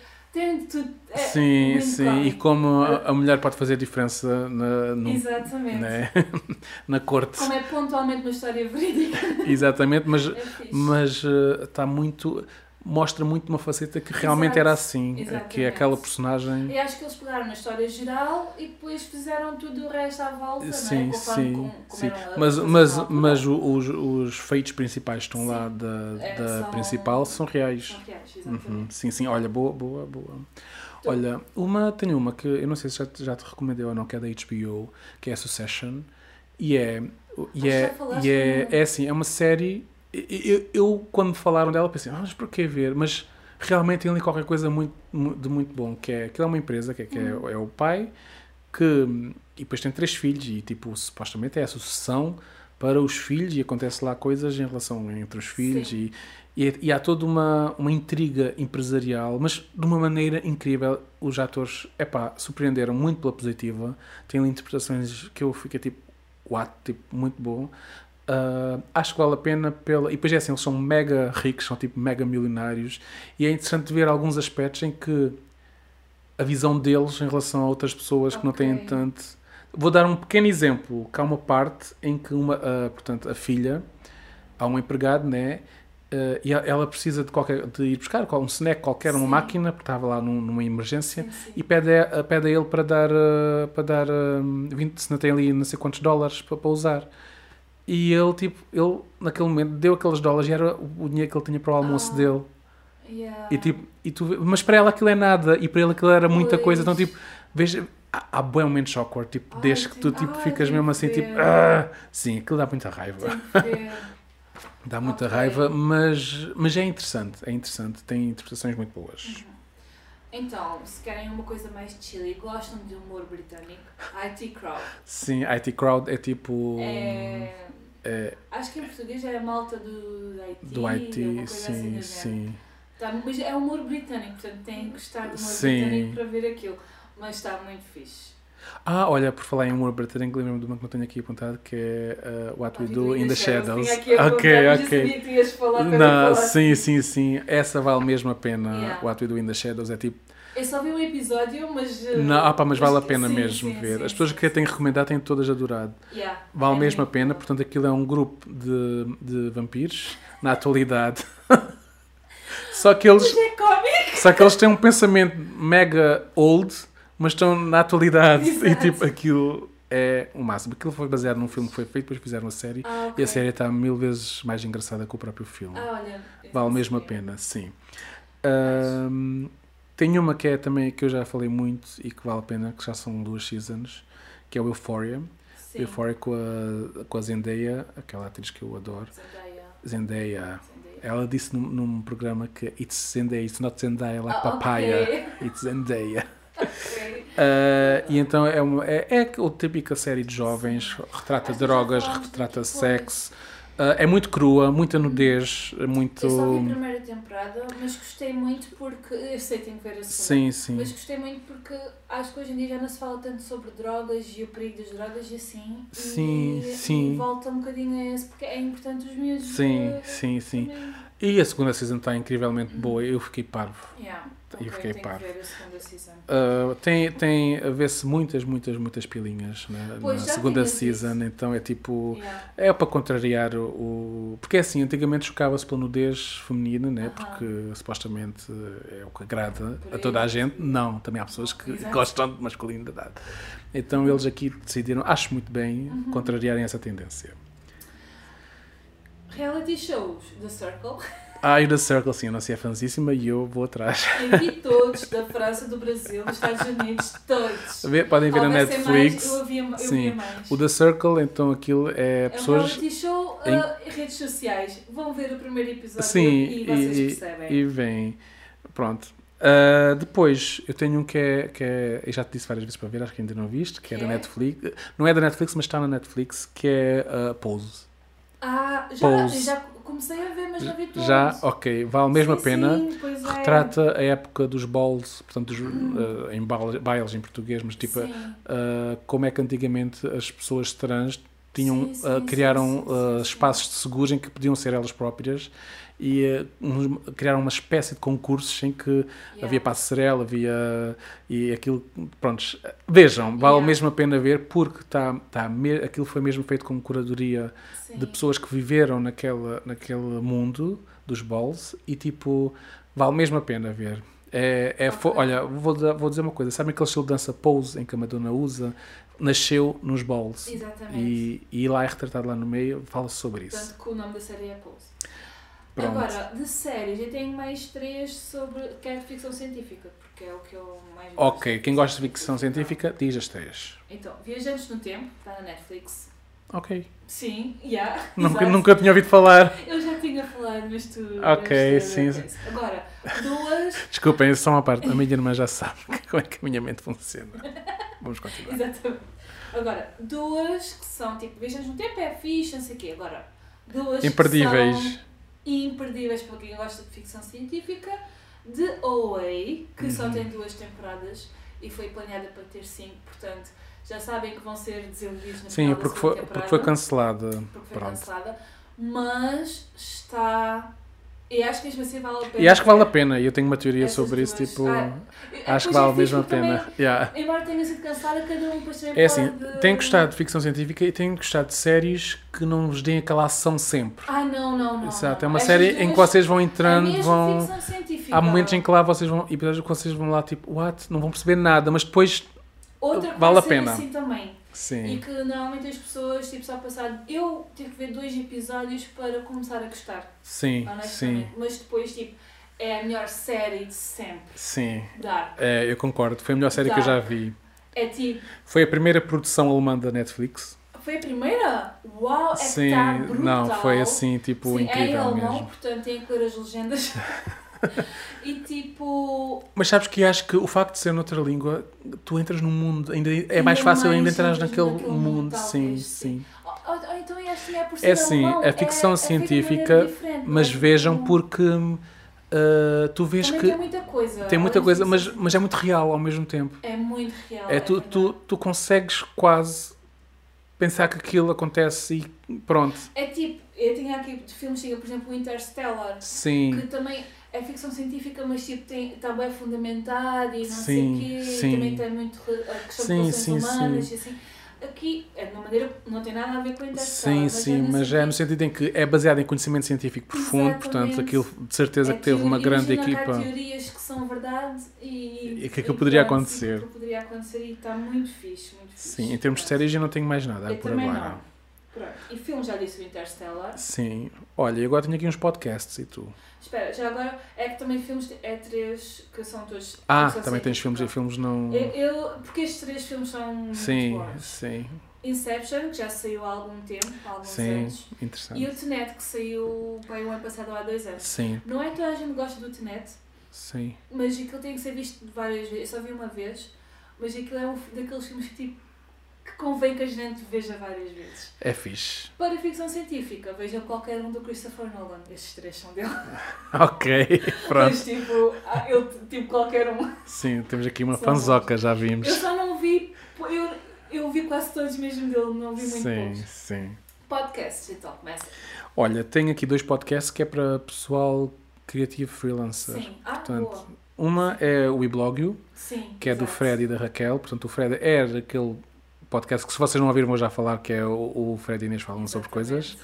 Speaker 1: É
Speaker 2: sim, sim. E
Speaker 1: cómico.
Speaker 2: como a, a mulher pode fazer diferença na, no-
Speaker 1: Exatamente.
Speaker 2: né? na corte.
Speaker 1: Como é pontualmente uma história verídica.
Speaker 2: Exatamente, mas
Speaker 1: É
Speaker 2: mas está muito mostra muito uma faceta que realmente
Speaker 1: Exato,
Speaker 2: era assim que é
Speaker 1: exatamente.
Speaker 2: aquela personagem
Speaker 1: Eu acho que eles pegaram na história geral e depois fizeram tudo o resto à volta,
Speaker 2: sim
Speaker 1: não é?
Speaker 2: Sim
Speaker 1: como
Speaker 2: sim mas mas mas os, os feitos principais que estão
Speaker 1: Sim.
Speaker 2: lá da,
Speaker 1: É,
Speaker 2: da
Speaker 1: são-
Speaker 2: principal são reais
Speaker 1: São reais.
Speaker 2: Uhum, sim sim olha boa boa boa
Speaker 1: Tu-
Speaker 2: olha uma tenho uma que eu não sei se já, te- já te recomendei ou não que é da HBO que é a Succession e é e é, e é, é assim é uma série eu, eu- quando me falaram dela pensei ah, mas por que ver mas realmente tem ali qualquer coisa muito, mu- de muito bom, que é, que é uma empresa, que, é, que é,
Speaker 1: Uhum.
Speaker 2: é o pai, que e depois tem três filhos e tipo, supostamente é a sucessão para os filhos e acontece lá coisas em relação entre os filhos e, e, e há toda uma, uma intriga empresarial, mas de uma maneira incrível. Os atores, epá, surpreenderam muito pela positiva, ali interpretações que eu fiquei tipo, what, tipo, muito bom. Uh, acho que vale a pena pela. E depois é assim, eles são mega ricos, são tipo mega milionários, e é interessante ver alguns aspectos em que a visão deles em relação a outras pessoas que não têm tanto. Vou dar um pequeno exemplo, há uma parte em que uma, uh, portanto, a filha, há um empregado, né? Uh, e a- ela precisa de, qualquer, de ir buscar um snack qualquer, uma
Speaker 1: Sim.
Speaker 2: máquina, porque estava lá num- numa emergência,
Speaker 1: Sim, sim.
Speaker 2: e pede a, pede a ele para dar, uh, para dar uh, 20, se não tem ali não sei quantos dólares para, para usar. E ele, tipo, ele naquele momento deu aqueles dólares e era o dinheiro que ele tinha para o almoço
Speaker 1: Ah.
Speaker 2: dele.
Speaker 1: Yeah.
Speaker 2: E, tipo, e tu, mas para ela aquilo é nada e para ele aquilo era muita
Speaker 1: Pois.
Speaker 2: coisa. Então, tipo, veja, há, há bem momentos awkward, tipo,
Speaker 1: Ai,
Speaker 2: desde que tu
Speaker 1: tem-
Speaker 2: tipo,
Speaker 1: ai,
Speaker 2: ficas mesmo assim, tipo,
Speaker 1: ver.
Speaker 2: ah, sim, aquilo dá muita raiva. Dá muita
Speaker 1: Ok.
Speaker 2: raiva, mas, mas é interessante, é interessante, tem interpretações muito boas.
Speaker 1: Então, se querem uma coisa mais chill e gostam de humor britânico, IT Crowd.
Speaker 2: Sim, IT Crowd é tipo.
Speaker 1: É,
Speaker 2: é,
Speaker 1: acho que em português é a malta do IT.
Speaker 2: do
Speaker 1: coisa assim
Speaker 2: sim,
Speaker 1: do género.
Speaker 2: sim.
Speaker 1: Tá, mas é humor britânico, portanto têm que gostar de humor
Speaker 2: Sim.
Speaker 1: britânico para ver aquilo. Mas está muito fixe.
Speaker 2: Ah, olha, por falar em humor britânico, lembro-me de uma que não tenho aqui apontado, que é uh, What We Do in the Shadows.
Speaker 1: A
Speaker 2: Ok, ok. Não, sim, sim, sim. Essa vale mesmo a pena.
Speaker 1: Yeah.
Speaker 2: What We Do in the Shadows é tipo.
Speaker 1: Eu só vi um episódio, mas. uh,
Speaker 2: Não, ah, pá, mas vale a pena
Speaker 1: sim,
Speaker 2: mesmo
Speaker 1: sim,
Speaker 2: ver.
Speaker 1: sim,
Speaker 2: As pessoas que
Speaker 1: sim.
Speaker 2: recomendado têm todas adorado.
Speaker 1: Yeah,
Speaker 2: Vale
Speaker 1: é
Speaker 2: mesmo a pena, portanto, aquilo é um grupo de, de vampiros na atualidade. só que eles.
Speaker 1: Mas é cómico!
Speaker 2: Só que eles têm um pensamento mega old, mas estão na atualidade. E
Speaker 1: Exato.
Speaker 2: tipo, aquilo é o máximo. Aquilo foi baseado num filme que foi feito, depois fizeram a série.
Speaker 1: Ah,
Speaker 2: E
Speaker 1: ok.
Speaker 2: a série está mil vezes mais engraçada que o próprio filme.
Speaker 1: Ah, olha.
Speaker 2: vale mesmo a pena, sim. Ahm, tem uma que é também que eu já falei muito e que vale a pena, que já são duas seasons, que é o Euphoria.
Speaker 1: Sim.
Speaker 2: Euphoria com a, com a Zendaya, aquela atriz que eu adoro.
Speaker 1: Zendaya.
Speaker 2: Zendaya.
Speaker 1: Zendaya.
Speaker 2: Ela disse num, num programa que it's Zendaya, it's not Zendaya like
Speaker 1: Ah,
Speaker 2: papaya,
Speaker 1: ok.
Speaker 2: it's Zendaya.
Speaker 1: Ok.
Speaker 2: Uh, e então é, uma, é, é a típica série de jovens, retrata drogas, retrata sexo. Uh, é muito crua, muita nudez, muito.
Speaker 1: Eu só vi a primeira temporada, mas gostei muito porque. Eu sei, tenho que ver a segunda.
Speaker 2: Sim, sim.
Speaker 1: Mas gostei muito porque acho que hoje em dia já não se fala tanto sobre drogas e o perigo das drogas e assim.
Speaker 2: Sim,
Speaker 1: e,
Speaker 2: sim.
Speaker 1: E volta um bocadinho a esse porque é importante os miúdos.
Speaker 2: Sim,
Speaker 1: eh,
Speaker 2: sim, sim.
Speaker 1: também.
Speaker 2: E a segunda season está incrivelmente boa, eu fiquei parvo.
Speaker 1: Yeah.
Speaker 2: Eu
Speaker 1: ok,
Speaker 2: fiquei
Speaker 1: tenho
Speaker 2: parvo.
Speaker 1: que ver a segunda season.
Speaker 2: Uh, tem, tem a ver-se muitas, muitas, muitas pilinhas na,
Speaker 1: Pois,
Speaker 2: na segunda season,
Speaker 1: dito.
Speaker 2: então é tipo.
Speaker 1: Yeah.
Speaker 2: É para contrariar o. Porque é assim, antigamente chocava-se pela nudez feminina, né? Porque supostamente é o que agrada a toda a gente. Não, também há pessoas que
Speaker 1: Exato.
Speaker 2: gostam de masculinidade. Então eles aqui decidiram, acho muito bem,
Speaker 1: Uhum.
Speaker 2: contrariarem essa tendência.
Speaker 1: Reality shows The Circle.
Speaker 2: Ah, e The Circle, sim, não sei, é fansíssima e eu vou atrás.
Speaker 1: Eu vi todos, da França, do Brasil, dos Estados Unidos, todos.
Speaker 2: Podem ver na Netflix.
Speaker 1: Mais, eu via, eu
Speaker 2: Sim.
Speaker 1: mais.
Speaker 2: O The Circle, então aquilo é
Speaker 1: É um
Speaker 2: pessoas.
Speaker 1: reality show
Speaker 2: em-
Speaker 1: uh, redes sociais. Vão ver o primeiro episódio
Speaker 2: Sim,
Speaker 1: e vocês
Speaker 2: e,
Speaker 1: percebem.
Speaker 2: e vem. Pronto. Ah, depois, eu tenho um que é, que é. Eu já te disse várias vezes para ver, acho que ainda não viste, que é
Speaker 1: Que
Speaker 2: da
Speaker 1: é?
Speaker 2: Netflix. Não é da Netflix, mas está na Netflix, que é ah, Pose.
Speaker 1: Ah, já,
Speaker 2: Pose.
Speaker 1: já comecei a ver, mas não vi todos.
Speaker 2: Já, ok, vale mesmo a
Speaker 1: Sim,
Speaker 2: pena.
Speaker 1: Sim, é.
Speaker 2: Retrata a época dos balls, portanto, dos, ah, em baile- bailes em português, mas tipo, ah, como é que antigamente as pessoas trans tinham,
Speaker 1: Sim, sim,
Speaker 2: criaram espaços de seguros em que podiam ser elas próprias e ah, uns- criaram uma espécie de concursos em que
Speaker 1: Yeah.
Speaker 2: havia passarela, havia e aquilo, prontos, vejam, vale
Speaker 1: Yeah.
Speaker 2: mesmo a pena ver porque tá, tá, me- aquilo foi mesmo feito com curadoria
Speaker 1: Sim.
Speaker 2: de pessoas que viveram naquela, naquele mundo dos balls e tipo, vale mesmo a pena ver. É, é fo-
Speaker 1: Ok.
Speaker 2: olha, vou, vou dizer uma coisa, sabem aquele estilo de dança pose em que a Madonna usa? Nasceu nos balls.
Speaker 1: Exatamente.
Speaker 2: E, e lá é retratado lá no meio, fala sobre isso.
Speaker 1: Tanto que o nome da série é Pose.
Speaker 2: Pronto.
Speaker 1: Agora, de séries, eu tenho mais três sobre. que é ficção científica, porque é o que eu mais gosto.
Speaker 2: Ok, quem gosta de ficção científica, diz as três.
Speaker 1: Então, Viajantes no Tempo, está na Netflix.
Speaker 2: Ok.
Speaker 1: Sim, já.
Speaker 2: Nunca,
Speaker 1: exato.
Speaker 2: nunca tinha ouvido falar.
Speaker 1: Eu já tinha falado, mas tu.
Speaker 2: Ok, sim,
Speaker 1: ter- Agora, duas.
Speaker 2: Desculpem, só uma parte. A minha irmã já sabe como é que a minha mente funciona. Vamos continuar.
Speaker 1: Exatamente. Agora, duas que são tipo, Viajantes no Tempo é fixe, não sei o quê. Agora, duas que
Speaker 2: Imperdíveis.
Speaker 1: são imperdíveis para quem gosta de ficção científica. The OA, que só
Speaker 2: Uhum.
Speaker 1: tem duas temporadas e foi planeada para ter cinco, portanto, já sabem que vão ser desiludidos no
Speaker 2: Sim, porque foi, porque foi cancelada.
Speaker 1: porque foi
Speaker 2: Pronto.
Speaker 1: cancelada, mas está. E acho que mesmo assim vale a pena.
Speaker 2: E acho que vale a pena. E eu tenho uma teoria
Speaker 1: Essas
Speaker 2: sobre isso.
Speaker 1: duas.
Speaker 2: Tipo,
Speaker 1: Ah,
Speaker 2: acho que
Speaker 1: é
Speaker 2: vale
Speaker 1: fixe,
Speaker 2: mesmo a pena.
Speaker 1: também,
Speaker 2: Yeah.
Speaker 1: embora tenha sido cancelada, cada um depois também
Speaker 2: É assim,
Speaker 1: pode...
Speaker 2: tenho gostado de ficção científica e tenho gostado de séries que não vos deem aquela ação sempre.
Speaker 1: Ah, não, não, não.
Speaker 2: Exato, é uma
Speaker 1: Estas
Speaker 2: série em que
Speaker 1: duas-
Speaker 2: vocês vão
Speaker 1: é
Speaker 2: entrando,
Speaker 1: mesmo
Speaker 2: vão. Há momentos em que lá vocês vão. Episódios que vocês vão lá tipo, what? Não vão perceber nada, mas depois.
Speaker 1: Outra
Speaker 2: vale a pena.
Speaker 1: assim também. E
Speaker 2: Sim.
Speaker 1: que normalmente as pessoas, tipo, só passado... Eu tive que ver dois episódios para começar a gostar,
Speaker 2: Sim, sim.
Speaker 1: Mas depois, tipo, é a melhor série de sempre.
Speaker 2: sim.
Speaker 1: Dark.
Speaker 2: É, eu concordo. Foi a melhor série que eu já vi.
Speaker 1: É tipo...
Speaker 2: Foi a primeira produção alemã da Netflix.
Speaker 1: Foi a primeira? Uau, é
Speaker 2: Sim,
Speaker 1: que está brutal.
Speaker 2: não, foi assim, tipo,
Speaker 1: Sim, é em
Speaker 2: incrível
Speaker 1: alemão,
Speaker 2: mesmo.
Speaker 1: portanto tem que ler as legendas. e tipo...
Speaker 2: Mas sabes que acho que o facto de ser noutra língua, tu entras num mundo, ainda é
Speaker 1: Ainda
Speaker 2: mais fácil
Speaker 1: mais
Speaker 2: ainda entrar naquele,
Speaker 1: naquele
Speaker 2: mundo,
Speaker 1: mundo,
Speaker 2: sim,
Speaker 1: talvez,
Speaker 2: sim.
Speaker 1: Ou, ou- então acho que é por ser
Speaker 2: É assim, a ficção
Speaker 1: é- é
Speaker 2: científica,
Speaker 1: diferente,
Speaker 2: Mas
Speaker 1: é?
Speaker 2: vejam porque uh, tu vês
Speaker 1: Também
Speaker 2: que
Speaker 1: tem muita coisa.
Speaker 2: tem muita
Speaker 1: Além
Speaker 2: coisa, mas, mas é muito real ao mesmo tempo.
Speaker 1: É muito real.
Speaker 2: É, tu, tu,
Speaker 1: verdade.
Speaker 2: tu consegues quase pensar que aquilo acontece e pronto.
Speaker 1: É tipo, eu tinha aqui de filmes, por exemplo, o Interstellar,
Speaker 2: Sim,
Speaker 1: que também é ficção científica, mas tipo, tem, está bem fundamentado e não
Speaker 2: Sim,
Speaker 1: sei o quê,
Speaker 2: sim.
Speaker 1: também tem muito a questão
Speaker 2: Sim,
Speaker 1: de
Speaker 2: sim,
Speaker 1: relações humanas
Speaker 2: sim.
Speaker 1: e assim. Aqui, é de uma maneira, não tem nada a ver com Interstellar.
Speaker 2: sim,
Speaker 1: mas
Speaker 2: sim,
Speaker 1: no
Speaker 2: mas é no
Speaker 1: sentido-
Speaker 2: sentido em que é baseado em conhecimento científico profundo, portanto,
Speaker 1: Exatamente.
Speaker 2: aquilo de certeza
Speaker 1: é
Speaker 2: que teve uma grande
Speaker 1: que há
Speaker 2: equipa.
Speaker 1: teorias que são verdade e,
Speaker 2: E que aquilo poderia
Speaker 1: pronto,
Speaker 2: acontecer.
Speaker 1: e que poderia acontecer e está muito fixe, muito fixe.
Speaker 2: Sim, em termos de
Speaker 1: Pronto.
Speaker 2: séries eu não tenho mais nada
Speaker 1: Eu
Speaker 2: por agora.
Speaker 1: não. Pronto. E filmes, já disse o Interstellar.
Speaker 2: Sim. Olha, e agora tenho aqui uns podcasts e tu?
Speaker 1: Espera, já agora é que também filmes é três que são todos.
Speaker 2: Ah, também tens filmes e filmes não.
Speaker 1: Eu, eu- porque estes três filmes são muito
Speaker 2: Sim,
Speaker 1: bons.
Speaker 2: sim,
Speaker 1: Inception, que já saiu há algum tempo, há alguns
Speaker 2: sim,
Speaker 1: anos.
Speaker 2: interessante.
Speaker 1: E o Tenet, que saiu bem, o ano passado ou há dois anos.
Speaker 2: Sim,
Speaker 1: Não é que toda a gente gosta do Tenet,
Speaker 2: sim.
Speaker 1: mas aquilo tem que ser visto várias vezes. Eu só vi uma vez, mas aquilo é um daqueles filmes que, tipo, convém que a gente veja várias vezes.
Speaker 2: É fixe.
Speaker 1: Para ficção científica, veja qualquer um do Christopher Nolan. Estes três são dele.
Speaker 2: Ok, pronto.
Speaker 1: Mas tipo, ah, eu, tipo qualquer um.
Speaker 2: Sim, temos aqui uma
Speaker 1: São
Speaker 2: fanzoca, já vimos.
Speaker 1: Eu só não vi, eu, eu vi quase todos mesmo dele, não vi muito
Speaker 2: Sim,
Speaker 1: poucos.
Speaker 2: sim.
Speaker 1: Podcasts, então, começa.
Speaker 2: Olha, tenho aqui dois podcasts que é para pessoal criativo freelancer.
Speaker 1: Sim. Ah,
Speaker 2: Portanto,
Speaker 1: boa.
Speaker 2: Uma é o Iblogio,
Speaker 1: Sim.
Speaker 2: que é do. Fred e da Raquel. Portanto, o Fred é aquele podcast que, se vocês não ouviram, já falar, que é o, o Fred e Inês falam sobre
Speaker 1: Exatamente.
Speaker 2: coisas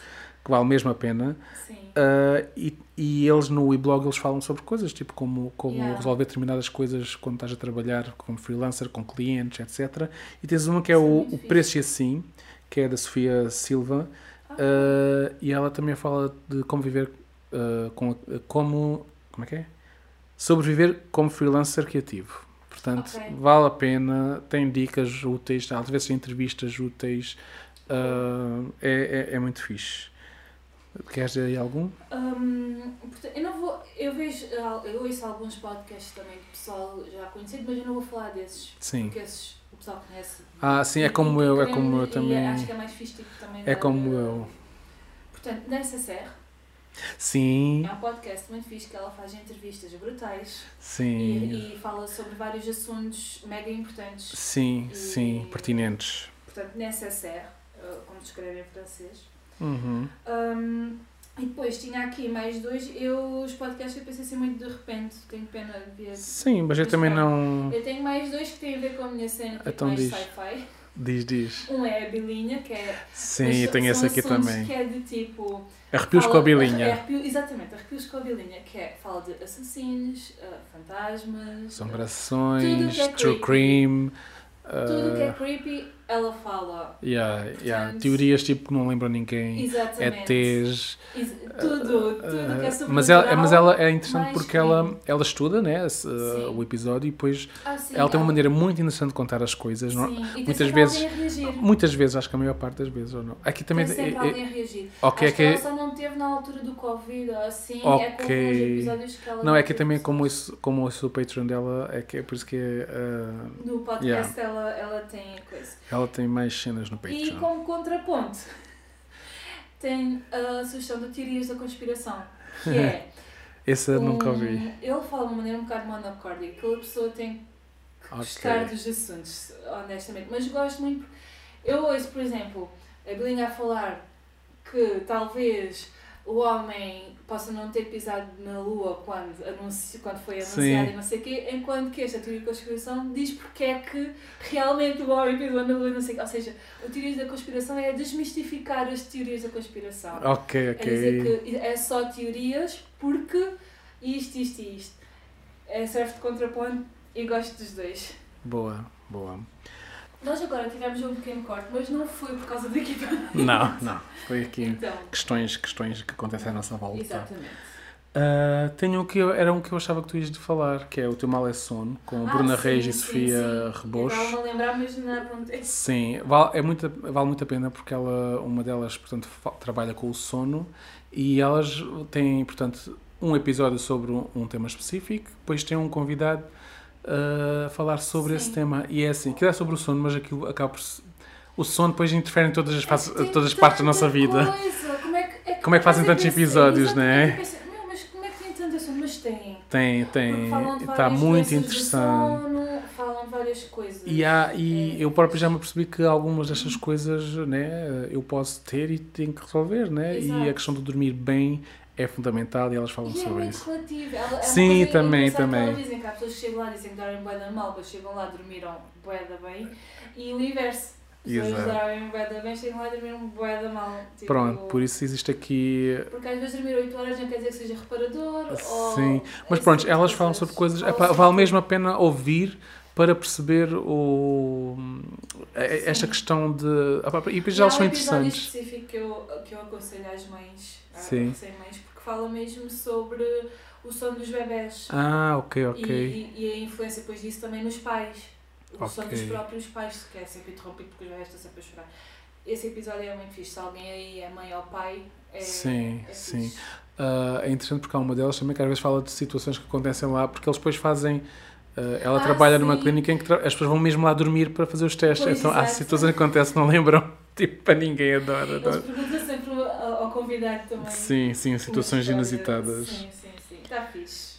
Speaker 2: que vale mesmo a pena.
Speaker 1: Sim.
Speaker 2: Uh, e, e eles no weblog eles falam sobre coisas, tipo como, como
Speaker 1: Yeah.
Speaker 2: resolver determinadas coisas quando estás a trabalhar como freelancer, com clientes, etc. E tens uma que é
Speaker 1: Isso é
Speaker 2: o, o. Preço e Assim, que é da Sofia Silva,
Speaker 1: Ah,
Speaker 2: uh, e ela também fala de como viver uh, com, como, como é que é? Sobreviver como freelancer criativo. Portanto,
Speaker 1: Ok.
Speaker 2: vale a pena, tem dicas úteis, às vezes entrevistas úteis, uh, é, é, é muito fixe. Queres dizer aí algum?
Speaker 1: Hum, portanto, eu não vou. Eu vejo. Eu ouço alguns podcasts também de pessoal já conhecido, mas eu não vou falar desses.
Speaker 2: Sim.
Speaker 1: Porque esses o pessoal conhece.
Speaker 2: Ah, sim, é
Speaker 1: E-
Speaker 2: como eu, é como eu também.
Speaker 1: acho que é mais fixe tipo, também
Speaker 2: É como eu.
Speaker 1: Portanto, Nessa Serra
Speaker 2: Sim,
Speaker 1: é um podcast muito fixe que ela faz entrevistas brutais
Speaker 2: sim,
Speaker 1: e, e fala sobre vários assuntos mega importantes.
Speaker 2: sim,
Speaker 1: e-
Speaker 2: sim, pertinentes.
Speaker 1: Portanto, Nessa Serra, eh, como se escreve em francês.
Speaker 2: Uhum.
Speaker 1: Hum, e depois tinha aqui mais dois. Eu, os podcasts, eu pensei assim muito de repente, tenho pena de ver.
Speaker 2: Sim, mas eu
Speaker 1: Mas
Speaker 2: também não.
Speaker 1: Eu tenho mais dois que têm a ver com a minha cena, tipo
Speaker 2: Então
Speaker 1: mais sci-fi.
Speaker 2: Diz, diz.
Speaker 1: Um é a Bilinha, que é.
Speaker 2: Sim, eu tenho
Speaker 1: são
Speaker 2: aqui também.
Speaker 1: Que é de tipo.
Speaker 2: Arrepios com a
Speaker 1: fala-
Speaker 2: bilinha.
Speaker 1: arrepio- exatamente, arrepios com a bilinha, que é. Fala de assassinos, ah, fantasmas.
Speaker 2: Assombrações,
Speaker 1: é
Speaker 2: true
Speaker 1: creepy.
Speaker 2: crime.
Speaker 1: Tudo que é
Speaker 2: ah,
Speaker 1: creepy, ela fala.
Speaker 2: yeah, yeah,
Speaker 1: Portanto,
Speaker 2: Teorias tipo que não lembram ninguém.
Speaker 1: Exatamente.
Speaker 2: ETs.
Speaker 1: Ex- Tudo, tudo que é sobre
Speaker 2: mas, ela, mas ela é interessante porque ela, ela estuda né, esse, uh, o episódio e depois
Speaker 1: Ah, sim,
Speaker 2: ela tem uma maneira muito interessante de contar as coisas. não-
Speaker 1: Sim, e tem
Speaker 2: muitas vezes-
Speaker 1: alguém a reagir.
Speaker 2: Muitas vezes, acho que a maior parte das vezes, ou não. Aqui também.
Speaker 1: Tem sempre
Speaker 2: é- é-
Speaker 1: alguém a reagir.
Speaker 2: ok,
Speaker 1: Acho
Speaker 2: é
Speaker 1: que ela só não teve na altura do Covid ou assim. É com
Speaker 2: Ok.
Speaker 1: alguns episódios que ela
Speaker 2: Não, é que também como isso, como isso o Patreon dela, é que é por isso que é, ah,
Speaker 1: No podcast ela, ela tem coisa.
Speaker 2: Ela tem mais cenas no
Speaker 1: E
Speaker 2: Patreon.
Speaker 1: como contraponto, tem a sugestão de teorias da conspiração. Que é.
Speaker 2: Esse eu nunca
Speaker 1: um-
Speaker 2: ouvi.
Speaker 1: Ele fala de uma maneira um bocado monocórdia. Aquela pessoa tem que gostar
Speaker 2: Ok.
Speaker 1: dos assuntos, honestamente. Mas gosto muito. Eu ouço, por exemplo, a Bilinha a falar que talvez o homem possa não ter pisado na Lua quando, anunci, quando foi anunciado e não sei o quê, enquanto que esta teoria da conspiração diz porque é que realmente o homem pisou na Lua e não sei o quê. Ou seja, a teoria da conspiração é desmistificar as teorias da conspiração.
Speaker 2: Ok,
Speaker 1: É dizer
Speaker 2: ok.
Speaker 1: que é só teorias porque isto, isto e isto. É, serve de contraponto e gosto dos dois.
Speaker 2: Boa, boa.
Speaker 1: Nós agora tivemos um pequeno corte, mas não foi por causa do equipamento.
Speaker 2: Não, não. Foi aqui
Speaker 1: Então,
Speaker 2: questões, questões que acontecem à nossa volta.
Speaker 1: exatamente.
Speaker 2: Ah, tenho o que eu, era um que eu achava que tu ias de falar, que é o teu mal é sono, com
Speaker 1: Ah,
Speaker 2: Bruna
Speaker 1: sim,
Speaker 2: Reis e
Speaker 1: sim,
Speaker 2: Sofia
Speaker 1: sim. Eu estava a lembrar, mas não apontei.
Speaker 2: Sim, vale, é muito, vale muito a pena porque ela, uma delas, portanto, trabalha com o sono e elas têm, portanto, um episódio sobre um, um tema específico, depois tem um convidado uh, falar sobre
Speaker 1: Sim.
Speaker 2: esse tema. E é assim, aquilo é sobre o sono, mas aquilo acaba por... O sono depois interfere em todas as,
Speaker 1: Tem
Speaker 2: todas as partes da nossa vida.
Speaker 1: coisa. Como é que, é
Speaker 2: Como é que fazem tantos episódios, não é?
Speaker 1: "Meu, mas como é que tem tanto assunto, mas.
Speaker 2: Tem, tem.
Speaker 1: de
Speaker 2: Está muito
Speaker 1: do
Speaker 2: interessante.
Speaker 1: sono, falam várias coisas.
Speaker 2: E, há, e
Speaker 1: É.
Speaker 2: eu próprio já me percebi que algumas destas coisas né, eu posso ter e tenho que resolver, né? E a
Speaker 1: Exato.
Speaker 2: questão de dormir bem é fundamental e elas falam
Speaker 1: E é
Speaker 2: sobre
Speaker 1: muito
Speaker 2: isso.
Speaker 1: relativo. Ela, é
Speaker 2: Sim, também, também.
Speaker 1: Elas dizem que há pessoas que chegam lá e dizem que dormem bué da mal, depois chegam lá dormiram bué da bem. E o inverso. Pessoas dormem bué da bem, chegam lá e dormiram bué da mal. Tipo,
Speaker 2: Pronto, por isso existe aqui.
Speaker 1: Porque às vezes dormir 8 horas não quer dizer que seja reparador. ou
Speaker 2: Sim, mas
Speaker 1: esse
Speaker 2: pronto, elas falam sobre coisas. Vale mesmo a pena ouvir para perceber o, esta questão de. E depois
Speaker 1: há
Speaker 2: são
Speaker 1: um
Speaker 2: interessantes.
Speaker 1: específico que eu, que eu aconselho às mães,
Speaker 2: Sim.
Speaker 1: às mães porque fala mesmo sobre o sono dos bebés.
Speaker 2: Ah, ok, ok.
Speaker 1: e, e a influência depois disso também nos pais. O sono dos próprios pais, que é sempre interrompido porque os bebés estão sempre a chorar. Esse episódio é muito fixe. Se alguém aí é mãe ou pai, é,
Speaker 2: Sim,
Speaker 1: é
Speaker 2: sim. Ah, é interessante porque há uma delas também que às vezes fala de situações que acontecem lá, porque eles depois fazem. Ah, ela
Speaker 1: Ah,
Speaker 2: trabalha numa
Speaker 1: sim.
Speaker 2: clínica em que tra- as pessoas vão mesmo lá dormir para fazer os testes.
Speaker 1: Pois,
Speaker 2: então há situações que acontecem, não lembram? Tipo, para ninguém adora.
Speaker 1: Eles
Speaker 2: adora.
Speaker 1: perguntam sempre ao ao convidado também.
Speaker 2: Sim, sim, situações
Speaker 1: história.
Speaker 2: inusitadas.
Speaker 1: Sim, sim, sim. Está fixe.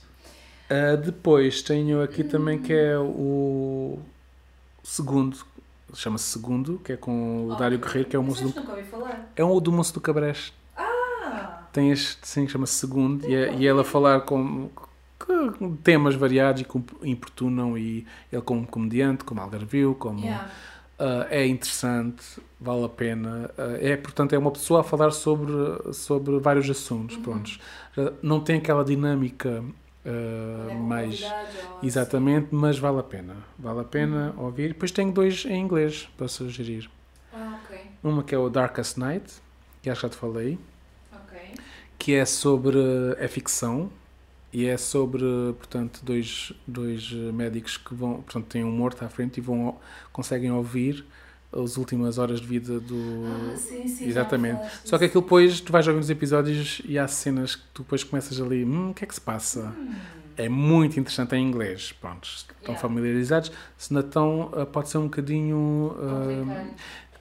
Speaker 2: Ah, depois tenho aqui também que é o segundo, chama-se Segundo, que é com o Dário. Guerreiro, que é o moço do, é o do moço do Cabrés.
Speaker 1: Ah!
Speaker 2: Tem este, sim, chama-se Segundo, e, é, e ela falar com, com temas variados e que importunam, e ele como comediante, como algarvio, como...
Speaker 1: Yeah.
Speaker 2: ah, é interessante, vale a pena. Ah, é, portanto, é uma pessoa a falar sobre, sobre vários assuntos,
Speaker 1: Uhum.
Speaker 2: prontos. Já Não tem aquela dinâmica
Speaker 1: Quando é
Speaker 2: mais...
Speaker 1: assim.
Speaker 2: Exatamente, mas vale a pena. Vale a pena ouvir. Depois tenho dois em inglês para sugerir.
Speaker 1: Ah, ok.
Speaker 2: Uma que é o Darkest Night, que acho que já te falei,
Speaker 1: Ok.
Speaker 2: que é sobre a ficção e é sobre, portanto, dois, dois médicos que vão, portanto, têm um morto à frente e vão conseguem ouvir as últimas horas de vida do
Speaker 1: Ah, sim, sim.
Speaker 2: Exatamente. Só que aquilo depois tu vais ouvir os episódios e há cenas que tu depois começas ali, hum, o que é que se passa?
Speaker 1: Hum,
Speaker 2: É muito interessante em inglês, pronto, estão
Speaker 1: Yeah.
Speaker 2: familiarizados. Se não estão, ah, pode ser um bocadinho ah,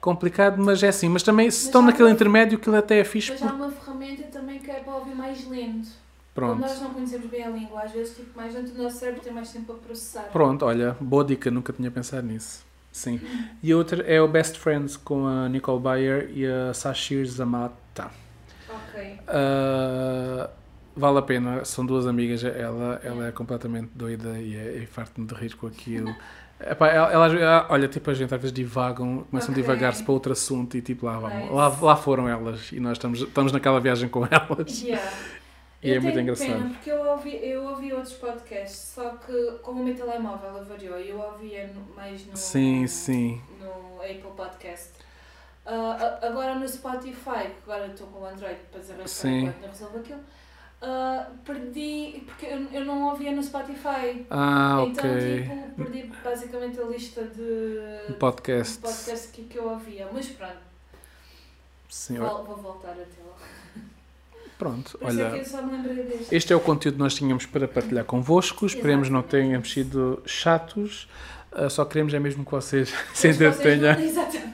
Speaker 1: complicado.
Speaker 2: complicado, mas é assim. Mas também, se
Speaker 1: Mas
Speaker 2: estão naquele
Speaker 1: uma-
Speaker 2: intermédio, aquilo até é fixe.
Speaker 1: Mas
Speaker 2: Porque,
Speaker 1: há uma ferramenta também que é para ouvir mais lento.
Speaker 2: Pronto,
Speaker 1: Quando nós não conhecemos bem a língua, às vezes tipo, mais lento o nosso cérebro tem mais tempo a processar.
Speaker 2: pronto, olha, boa dica, nunca tinha pensado nisso. Sim. E outra é o Best Friends com a Nicole Bayer e a Sashir Zamata.
Speaker 1: Ok.
Speaker 2: Ah, vale a pena, são duas amigas. Ela, ela é completamente doida e, é, e farto-me de rir com aquilo. Epá, ela- ela- olha, tipo, a gente às vezes divagam, começam
Speaker 1: Ok.
Speaker 2: a divagar-se para outro assunto e tipo, lá, vamos,
Speaker 1: Nice.
Speaker 2: lá, lá foram elas e nós estamos, estamos naquela viagem com elas.
Speaker 1: Yeah.
Speaker 2: E é
Speaker 1: Eu
Speaker 2: muito
Speaker 1: tenho
Speaker 2: engraçado.
Speaker 1: Pena porque eu ouvi, eu ouvi outros podcasts, só que como o meu telemóvel avariou, eu ouvia mais no,
Speaker 2: Sim, sim.
Speaker 1: no Apple Podcast. A- agora no Spotify, que agora estou com o Android para
Speaker 2: Sim.
Speaker 1: enquanto não resolvo aquilo, ah, perdi, porque eu, eu não ouvia no Spotify.
Speaker 2: Ah,
Speaker 1: Então,
Speaker 2: ok.
Speaker 1: tipo, perdi basicamente a lista de
Speaker 2: Um podcast.
Speaker 1: de podcasts que, que eu ouvia. Mas pronto,
Speaker 2: Sim,
Speaker 1: vou, vou voltar a tê-la.
Speaker 2: Pronto,
Speaker 1: Por é
Speaker 2: olha.
Speaker 1: deste.
Speaker 2: Este é o conteúdo que nós tínhamos para partilhar convosco. Esperemos não
Speaker 1: Exatamente.
Speaker 2: tenhamos sido chatos. Ah, só queremos é mesmo que vocês se entretenham.
Speaker 1: não-.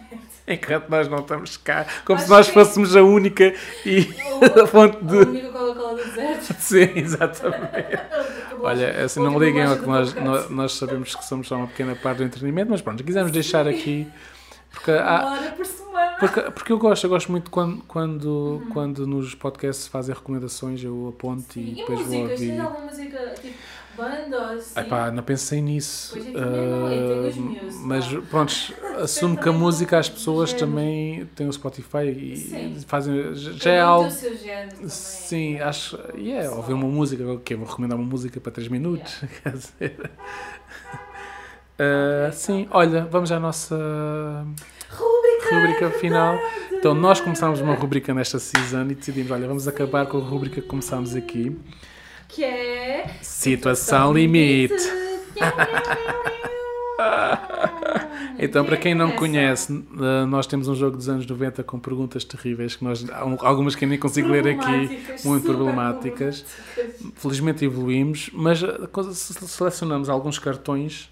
Speaker 2: Enquanto nós não estamos cá. Como
Speaker 1: Acho
Speaker 2: se nós
Speaker 1: que-
Speaker 2: fôssemos a única e a fonte
Speaker 1: A
Speaker 2: de.
Speaker 1: única Coca-Cola do deserto.
Speaker 2: Sim, exatamente. Olha, assim, não liguem ao que nós, nós sabemos que somos só uma pequena parte do entretenimento, mas pronto, quisemos deixar aqui. Porque, há,
Speaker 1: Uma hora por semana.
Speaker 2: porque, porque eu gosto, eu gosto muito quando, quando,
Speaker 1: Uhum.
Speaker 2: quando nos podcasts fazem recomendações, eu aponto e
Speaker 1: E
Speaker 2: depois vou ouvir.
Speaker 1: Tens alguma música tipo banda assim?
Speaker 2: Epá, não pensei nisso.
Speaker 1: Pois eu também não,
Speaker 2: Ah,
Speaker 1: meus,
Speaker 2: mas
Speaker 1: pá.
Speaker 2: pronto, assumo que a música as pessoas
Speaker 1: género.
Speaker 2: também têm o Spotify e
Speaker 1: Sim.
Speaker 2: fazem. Já é algo. Sim, acho. E é,
Speaker 1: Pessoal.
Speaker 2: ouvir uma música, o quê? Vou recomendar uma música para 3 minutos? Quer dizer. Ah, sim, olha, vamos à nossa
Speaker 1: Rubrica!
Speaker 2: rubrica final. Então, nós começámos uma rubrica nesta season e decidimos, olha, vamos acabar com a rubrica que começámos aqui.
Speaker 1: Que é.
Speaker 2: Situação Limite. Então, para quem não conhece, eh, nós temos um jogo dos anos 90 com perguntas terríveis, que nós, um- algumas que eu nem consigo ler aqui, muito problemáticas. Felizmente evoluímos, mas se- selecionamos alguns cartões,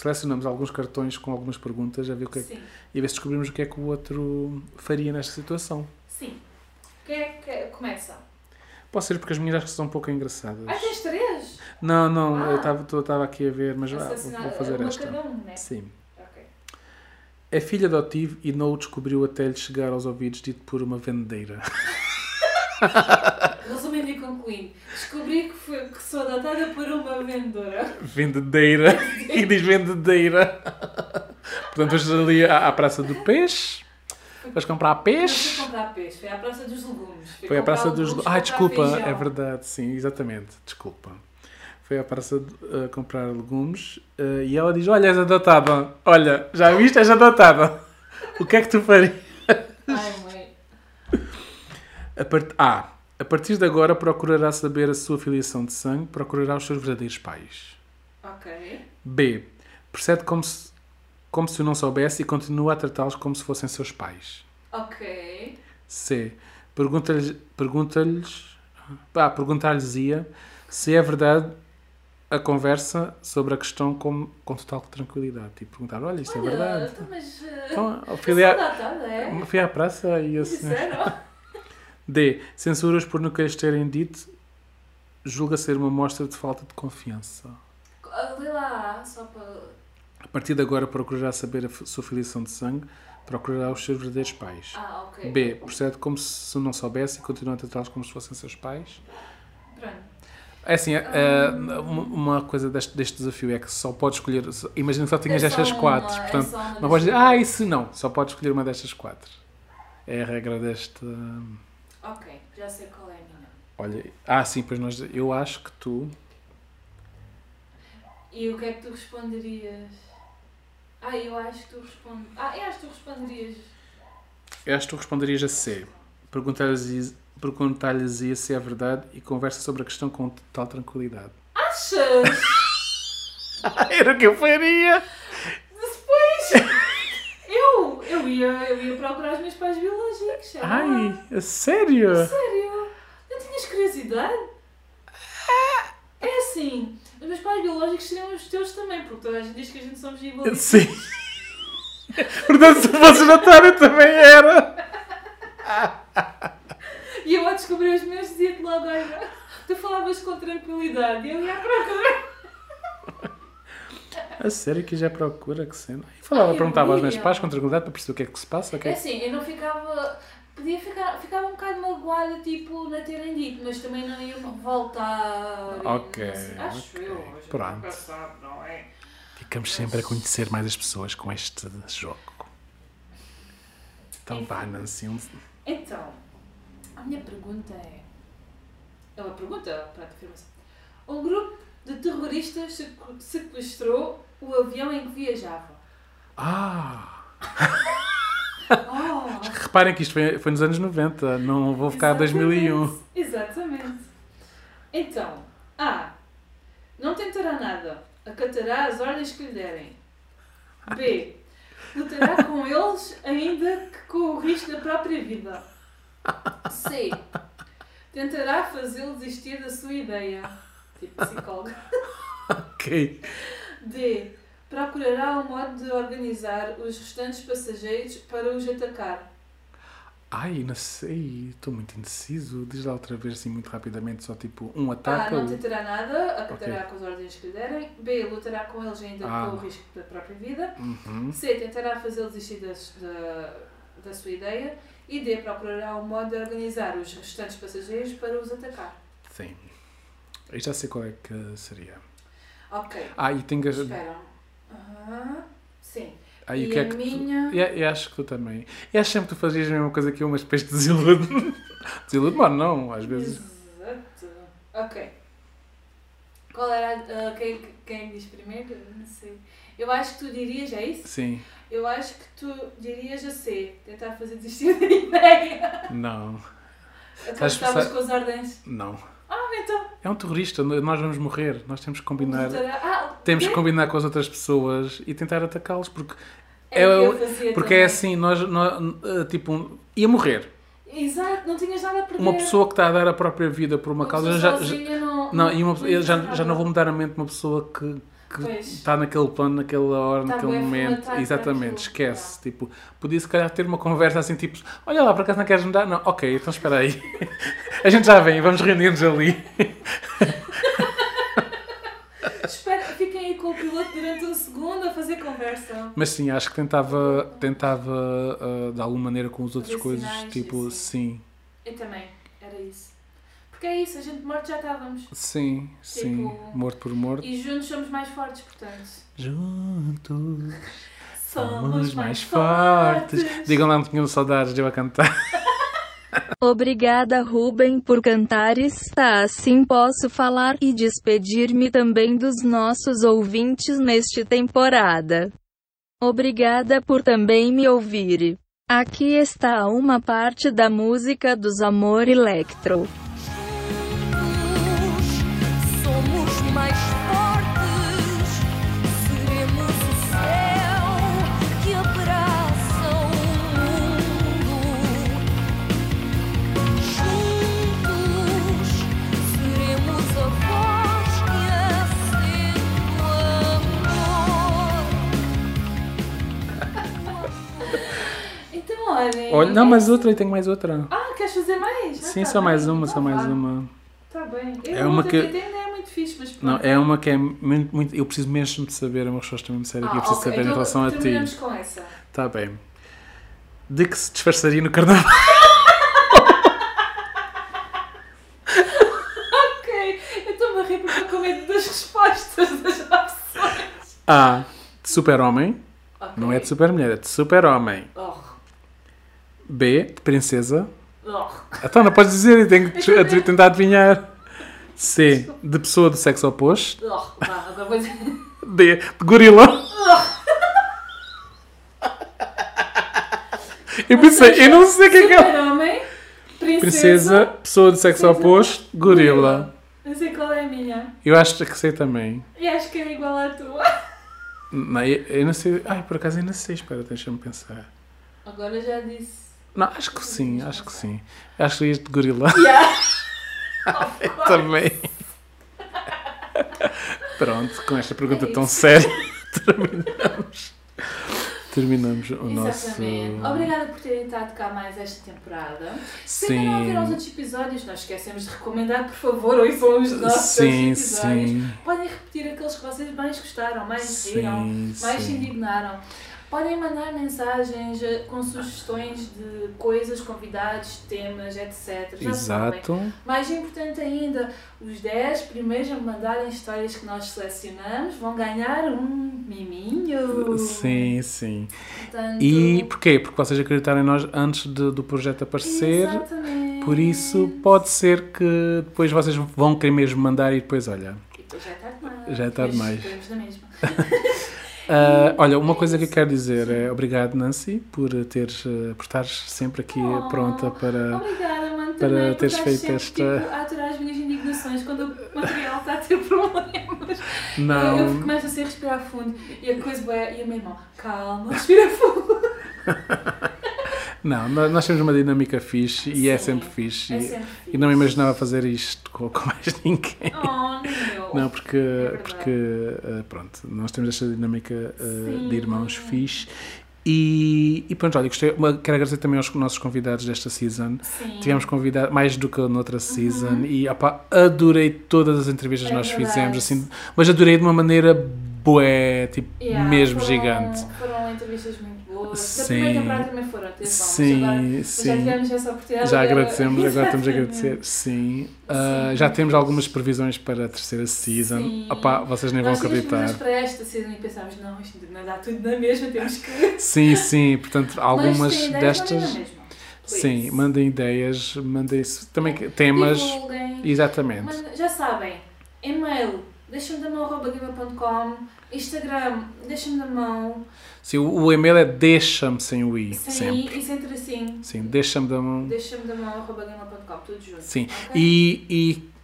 Speaker 2: selecionamos alguns cartões com algumas perguntas a ver o que é, que- e a ver se descobrimos o que é que o outro faria nesta situação.
Speaker 1: sim. Quem é que começa?
Speaker 2: Pode ser porque as minhas acho que são um pouco engraçadas.
Speaker 1: Ah, tens três?
Speaker 2: Não, não,
Speaker 1: Ah.
Speaker 2: eu estava aqui a ver, mas vá, vou, fazer esta.
Speaker 1: cada um, né?
Speaker 2: Sim.
Speaker 1: Ok.
Speaker 2: É filha adotivo e não o descobriu até lhe chegar aos ouvidos dito por uma vendeira.
Speaker 1: Resumindo e concluindo, descobri que, foi, que sou adotada por uma vendedora.
Speaker 2: Vendedeira. e diz vendedeira. Portanto, vais ali à, à Praça do Peixe. Vais comprar
Speaker 1: Não
Speaker 2: peixe.
Speaker 1: fui comprar peixe, foi à Praça dos Legumes. Fui
Speaker 2: Foi à Praça dos.
Speaker 1: legumes,
Speaker 2: Ai,
Speaker 1: comprar
Speaker 2: desculpa,
Speaker 1: feijão.
Speaker 2: é verdade, sim, exatamente, desculpa. Foi à praça de, uh, comprar legumes uh, e ela diz: Olha, és adotada. Olha, já viste? És adotada. O que é que tu farias?
Speaker 1: Ai, mãe.
Speaker 2: A part... A. A partir de agora procurará saber a sua filiação de sangue, procurará os seus verdadeiros pais.
Speaker 1: Ok.
Speaker 2: B. Procede como se, como se o não soubesse e continua a tratá-los como se fossem seus pais.
Speaker 1: Ok.
Speaker 2: C. Pergunta-lhes. Pergunta-lhes. Ah, perguntar-lhes-ia se é verdade a conversa sobre a questão com, com total tranquilidade. E perguntar: Olha, isto é
Speaker 1: Olha,
Speaker 2: verdade.
Speaker 1: então, mas. Uh,
Speaker 2: Então, fui, à,
Speaker 1: adotada, é?
Speaker 2: fui à praça e assim.
Speaker 1: Disseram?
Speaker 2: D. Censuras por nunca lhes terem dito. Julga ser uma mostra de falta de confiança.
Speaker 1: Lê lá, só para.
Speaker 2: A partir de agora procurará saber a sua filiação de sangue, procurará os seus verdadeiros pais.
Speaker 1: Ah, ok.
Speaker 2: B. Procede como se não soubesse e continua a tratá-los como se fossem seus pais.
Speaker 1: Pronto.
Speaker 2: É assim, é, é, uma uma coisa deste, deste desafio é que só podes escolher. Imagina que só tinhas
Speaker 1: É
Speaker 2: estas
Speaker 1: uma,
Speaker 2: quatro.
Speaker 1: é
Speaker 2: portanto, não podes dizer, ah, isso não. Só podes escolher uma destas quatro. É a regra deste.
Speaker 1: Ok, já sei qual é a minha.
Speaker 2: Olha, ah, sim, pois nós. Eu acho que tu.
Speaker 1: E o que é que tu responderias? Ah, eu acho que tu respondes. Ah, eu acho que tu responderias.
Speaker 2: Eu acho que tu responderias a C. Perguntar-lhes perguntar-lhes se é verdade e conversa sobre a questão com total tranquilidade.
Speaker 1: Achas?
Speaker 2: Era o que eu faria!
Speaker 1: Depois. Eu, eu, ia, eu ia procurar os meus pais biológicos.
Speaker 2: Ai, a sério?
Speaker 1: Sério? Não tinhas curiosidade? É assim, os meus pais biológicos seriam os teus também, porque toda a gente diz que a gente somos iguais.
Speaker 2: Sim. Portanto, se fosse notário também era.
Speaker 1: E eu ao descobrir os meus dizia-te logo, olha, tu falavas com tranquilidade e eu ia à procura.
Speaker 2: A sério que já procura que cena. E falava,
Speaker 1: Ai,
Speaker 2: perguntava aos meus pais com tranquilidade para perceber o que é que se passa. o que
Speaker 1: É
Speaker 2: é
Speaker 1: assim, eu não ficava. Podia ficar, ficava um bocado magoada, tipo, na terem dito, mas também não ia me revoltar.
Speaker 2: Ok,
Speaker 1: sei, acho
Speaker 2: ok.
Speaker 1: eu.
Speaker 2: Pronto.
Speaker 1: sabe, não é?
Speaker 2: Ficamos sempre a conhecer mais as pessoas com este jogo. Então vá. Nancy. um-
Speaker 1: Então, a minha pergunta é. É uma pergunta para a afirmação. Um grupo de terroristas sequ- sequestrou o avião em que viajava.
Speaker 2: Ah!
Speaker 1: Oh!
Speaker 2: Reparem que isto foi, foi nos anos 90, não vou ficar em 2001.
Speaker 1: Exatamente. Exatamente. Então, A. Não tentará nada. Acatará as ordens que lhe derem. B. Lutará com eles, ainda que com o risco da própria vida. C. Tentará fazê-lo desistir da sua ideia. Tipo psicólogo.
Speaker 2: Ok.
Speaker 1: D. Procurará um modo de organizar os restantes passageiros para os atacar.
Speaker 2: Ai, não sei, estou muito indeciso. Diz lá outra vez assim muito rapidamente, só tipo um
Speaker 1: A.
Speaker 2: ataque.
Speaker 1: Não
Speaker 2: ou-
Speaker 1: tentará nada, acatará
Speaker 2: Ok.
Speaker 1: com as ordens que lhe derem. B. Lutará com eles ainda
Speaker 2: Ah.
Speaker 1: com o risco da própria vida.
Speaker 2: Uhum.
Speaker 1: C. Tentará fazê-lo desistir das- da, da sua ideia. E D. Procurará um modo de organizar os restantes passageiros para os atacar.
Speaker 2: Sim. Eu já sei qual é que seria.
Speaker 1: Ok.
Speaker 2: Ah, e tenho que.
Speaker 1: Esperam. Aham. Sim.
Speaker 2: Ah, e
Speaker 1: e
Speaker 2: o que é que tu-
Speaker 1: minha...
Speaker 2: E, e acho que tu também. E acho sempre que tu fazias a mesma coisa que eu, mas depois desilude. desilude, mano, não, às vezes.
Speaker 1: Exato. Ok. Qual era. ah, quem, quem diz primeiro? Não sei. Eu acho que tu dirias, é isso?
Speaker 2: Sim,
Speaker 1: Eu acho que tu dirias a C. Tentar fazer desistir da ideia.
Speaker 2: não,
Speaker 1: Então estavas com as ordens.
Speaker 2: não.
Speaker 1: Ah, então.
Speaker 2: É um terrorista, nós vamos morrer, nós temos que combinar.
Speaker 1: Ah,
Speaker 2: Temos que combinar com as outras pessoas e tentar atacá-los, porque,
Speaker 1: É
Speaker 2: é porque
Speaker 1: também.
Speaker 2: é assim, nós, nós eh, tipo, ia morrer.
Speaker 1: Exato, não tinhas nada a perder.
Speaker 2: Uma pessoa que está a dar a própria vida por uma,
Speaker 1: Uma
Speaker 2: causa, já, já,
Speaker 1: não,
Speaker 2: não, uma, eu já,
Speaker 1: não
Speaker 2: já não vou mudar a mente de uma pessoa que que está naquele plano, naquela hora,
Speaker 1: Tá
Speaker 2: naquele momento.
Speaker 1: para
Speaker 2: Exatamente, esquece. Tipo, podia se calhar ter uma conversa assim, tipo, olha lá, por acaso não queres me dar? Não, ok, então espera aí. A gente já vem, vamos reunir-nos ali.
Speaker 1: Espera, fiquem aí com o piloto durante um segundo a fazer conversa.
Speaker 2: Mas sim, acho que tentava, tentava ah, de alguma maneira com as outras coisas, tipo,
Speaker 1: assim.
Speaker 2: sim,
Speaker 1: Eu também, era isso. Porque é isso, a gente morto já estávamos.
Speaker 2: sim, sim,
Speaker 1: Tipo-
Speaker 2: morto por morto.
Speaker 1: E juntos somos mais fortes, portanto.
Speaker 2: Juntos
Speaker 1: Somos mais fortes.
Speaker 2: Digam lá, não tinham saudades de eu a cantar.
Speaker 5: Obrigada, Ruben, por cantares. Tá, assim posso falar e despedir-me também dos nossos ouvintes neste temporada. Obrigada por também me ouvir. Aqui está uma parte da música dos Amor Electro.
Speaker 1: Olhem.
Speaker 2: Olha, não, mais outra, tenho mais outra.
Speaker 1: Ah, queres fazer mais?
Speaker 2: Sim,
Speaker 1: ah,
Speaker 2: só
Speaker 1: tá
Speaker 2: mais
Speaker 1: bem.
Speaker 2: uma,
Speaker 1: Então
Speaker 2: só mais uma.
Speaker 1: Tá bem. Eu
Speaker 2: É uma que-
Speaker 1: é muito fixe, mas pronto.
Speaker 2: Não, é uma que é muito, muito- Eu preciso mesmo de saber, é uma resposta mesmo séria que eu
Speaker 1: Ah,
Speaker 2: preciso
Speaker 1: ok,
Speaker 2: saber em
Speaker 1: então
Speaker 2: relação a ti.
Speaker 1: terminamos com essa.
Speaker 2: Está bem. De que se disfarçaria no carnaval?
Speaker 1: Ok, eu estou-me a rir porque estou com medo das respostas das opções.
Speaker 2: A. De super-homem.
Speaker 1: Ok.
Speaker 2: Não é de super-mulher, é de super-homem.
Speaker 1: Oh,
Speaker 2: B. De princesa.
Speaker 1: oh.
Speaker 2: Então não podes dizer, eu tenho que te- te- tentar adivinhar. C. De pessoa do sexo oposto.
Speaker 1: Oh, vá, agora vou dizer.
Speaker 2: D. De gorila. Eu pensei, eu não sei o que é que é.
Speaker 1: Princesa,
Speaker 2: Princesa, pessoa do sexo
Speaker 1: Princesa,
Speaker 2: oposto, gorila.
Speaker 1: Não sei qual é a minha.
Speaker 2: Eu acho que sei também.
Speaker 1: E acho que é igual à tua.
Speaker 2: Não, eu, eu não sei. Ai, por acaso eu não sei. Espera, deixa-me pensar.
Speaker 1: Agora já disse.
Speaker 2: Não, acho que sim, acho que sim. Acho que este de gorila
Speaker 1: Yeah.
Speaker 2: Também. Pronto, com esta pergunta
Speaker 1: É
Speaker 2: tão séria, terminamos. Terminamos o nosso.
Speaker 1: Exatamente. Obrigada por terem estado cá mais esta temporada. Se ainda não ouviram os
Speaker 2: Sim.
Speaker 1: outros episódios, não esquecemos de recomendar, por favor, ouçam os nossos
Speaker 2: Sim,
Speaker 1: episódios.
Speaker 2: sim.
Speaker 1: Podem repetir aqueles que vocês mais gostaram, mais riram,
Speaker 2: Sim,
Speaker 1: mais se
Speaker 2: sim.
Speaker 1: indignaram. Podem mandar mensagens eh, com sugestões de coisas, convidados, temas, etc. Já sabem.
Speaker 2: Exato.
Speaker 1: Mais importante ainda, os 10 primeiros a mandarem histórias que nós selecionamos vão ganhar um miminho.
Speaker 2: Sim, sim.
Speaker 1: Portanto,
Speaker 2: E porquê? Porque vocês acreditaram em nós antes de- do projeto aparecer.
Speaker 1: Exatamente.
Speaker 2: Por isso, pode ser que depois vocês vão querer mesmo mandar e depois, olha.
Speaker 1: E depois já é tarde demais.
Speaker 2: Já é tarde
Speaker 1: Depois
Speaker 2: Ah, olha, uma coisa que eu quero dizer é obrigado, Nancy, por, teres, eh, por estares sempre aqui
Speaker 1: Oh,
Speaker 2: pronta para.
Speaker 1: Obrigada, mano,
Speaker 2: para teres feito
Speaker 1: sempre,
Speaker 2: esta-
Speaker 1: Tipo, a aturar as minhas indignações quando o material está a ter problemas. Eu, eu
Speaker 2: Não.
Speaker 1: começo assim a respirar fundo e a coisa boa e a minha irmã, calma, respira fundo.
Speaker 2: Não, nós temos uma dinâmica fixe e é sempre fixe.
Speaker 1: É
Speaker 2: e,
Speaker 1: sempre
Speaker 2: e não me
Speaker 1: fixe.
Speaker 2: imaginava fazer isto com, com mais ninguém.
Speaker 1: Oh, eu.
Speaker 2: Não, porque,
Speaker 1: verdade.
Speaker 2: porque eh, pronto, nós temos esta dinâmica eh,
Speaker 1: Sim.
Speaker 2: de irmãos fixe. E, e pronto, olha, gostei, quero agradecer também aos nossos convidados desta season.
Speaker 1: Sim.
Speaker 2: Tivemos convidados mais do que noutra season e opá, adorei todas as entrevistas que
Speaker 1: É
Speaker 2: nós
Speaker 1: verdade.
Speaker 2: fizemos, assim, mas adorei de uma maneira bué, tipo,
Speaker 1: Yeah,
Speaker 2: mesmo
Speaker 1: foram-
Speaker 2: gigante.
Speaker 1: Foram entrevistas muito boas.
Speaker 2: Sim.
Speaker 1: primeira temporada também foram, atenção.
Speaker 2: Sim,
Speaker 1: agora, mas já
Speaker 2: sim.
Speaker 1: tivemos essa oportunidade.
Speaker 2: Já agradecemos, agora estamos a agradecer. Sim.
Speaker 1: Sim.
Speaker 2: já temos algumas previsões para a terceira season.
Speaker 1: Sim.
Speaker 2: Opá, vocês nem vão
Speaker 1: Nós tínhamos
Speaker 2: acreditar.
Speaker 1: para esta season e pensámos, não, isto não dá tudo na mesma, temos que...
Speaker 2: Sim, sim, portanto, algumas
Speaker 1: ideias,
Speaker 2: destas. Sim, mandem ideias, mandem também que- temas.
Speaker 1: Divulguem.
Speaker 2: Exatamente.
Speaker 1: Já sabem, e-mail, deixa-me da mão.gmail.com, Instagram, deixa-me da mão,
Speaker 2: Sim, o, e-mail é deixa-me sem o i,
Speaker 1: sim,
Speaker 2: sempre.
Speaker 1: e sem tracinho,
Speaker 2: Sim, deixa-me da mão.
Speaker 1: deixa-me da mão.gmail.com, tudo junto.
Speaker 2: Sim,
Speaker 1: ok?
Speaker 2: e,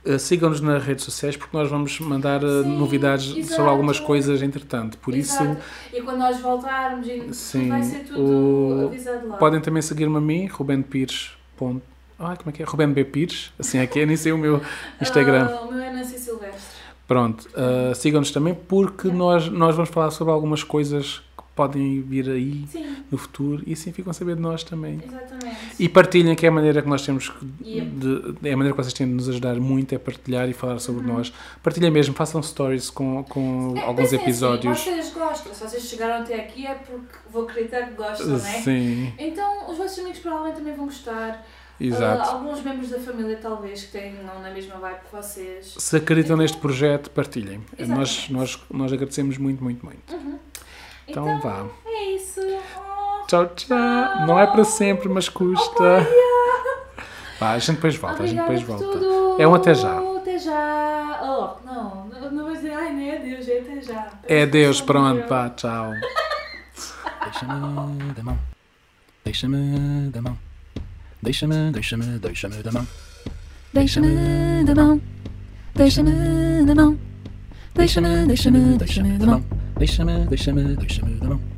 Speaker 2: e uh, sigam-nos nas redes sociais porque nós vamos mandar uh,
Speaker 1: Sim, exato.
Speaker 2: sobre algumas coisas entretanto. Por
Speaker 1: Exato.
Speaker 2: isso,
Speaker 1: E quando nós voltarmos,
Speaker 2: Sim,
Speaker 1: vai ser tudo
Speaker 2: o-
Speaker 1: avisado lá.
Speaker 2: podem também seguir-me a mim, Ruben Pires. Ponto... Ai, como é que é? Ruben B. Pires. Assim é que é, nem sei o meu Instagram.
Speaker 1: Ah, o meu é Nancy.
Speaker 2: Pronto, uh, sigam-nos também porque nós, nós vamos falar sobre algumas coisas que podem vir aí
Speaker 1: Sim,
Speaker 2: no futuro e assim ficam a saber de nós também.
Speaker 1: exatamente.
Speaker 2: E partilhem, que é a maneira que nós temos que-
Speaker 1: Yep.
Speaker 2: de, é a maneira que vocês têm de nos ajudar muito é partilhar e falar sobre
Speaker 1: Uhum.
Speaker 2: nós. Partilhem mesmo, façam stories com, com
Speaker 1: É,
Speaker 2: alguns
Speaker 1: pensem
Speaker 2: episódios.
Speaker 1: Assim, vocês gostam, se vocês chegaram até aqui é porque vou acreditar que gostam, não é?
Speaker 2: Sim,
Speaker 1: Então, os vossos amigos provavelmente também vão gostar.
Speaker 2: Exato.
Speaker 1: alguns membros da família, talvez, que tenham na mesma vibe que vocês.
Speaker 2: Se acreditam neste projeto, partilhem. Nós,
Speaker 1: Exatamente.
Speaker 2: nós, nós agradecemos muito, muito, muito. Então,
Speaker 1: Então,
Speaker 2: vá.
Speaker 1: é isso. Oh,
Speaker 2: Tchau, tchau. Não é para sempre, mas custa. Vá, a gente depois volta, a gente
Speaker 1: Obrigada
Speaker 2: depois volta.
Speaker 1: tudo.
Speaker 2: É um até já.
Speaker 1: Até já. Oh, não, não, não vais dizer, ai, não é Deus, é até já.
Speaker 2: É Deus, pronto, pá, tchau.
Speaker 6: Deixa-me da mão. Deixa-me da mão. Deixa-me, deixa-me, deixa-me da mão. Deixa-me da mão. Deixa-me da mão. Deixa-me, deixa-me, deixa-me da mão. Deixa-me, deixa-me, deixa-me da mão.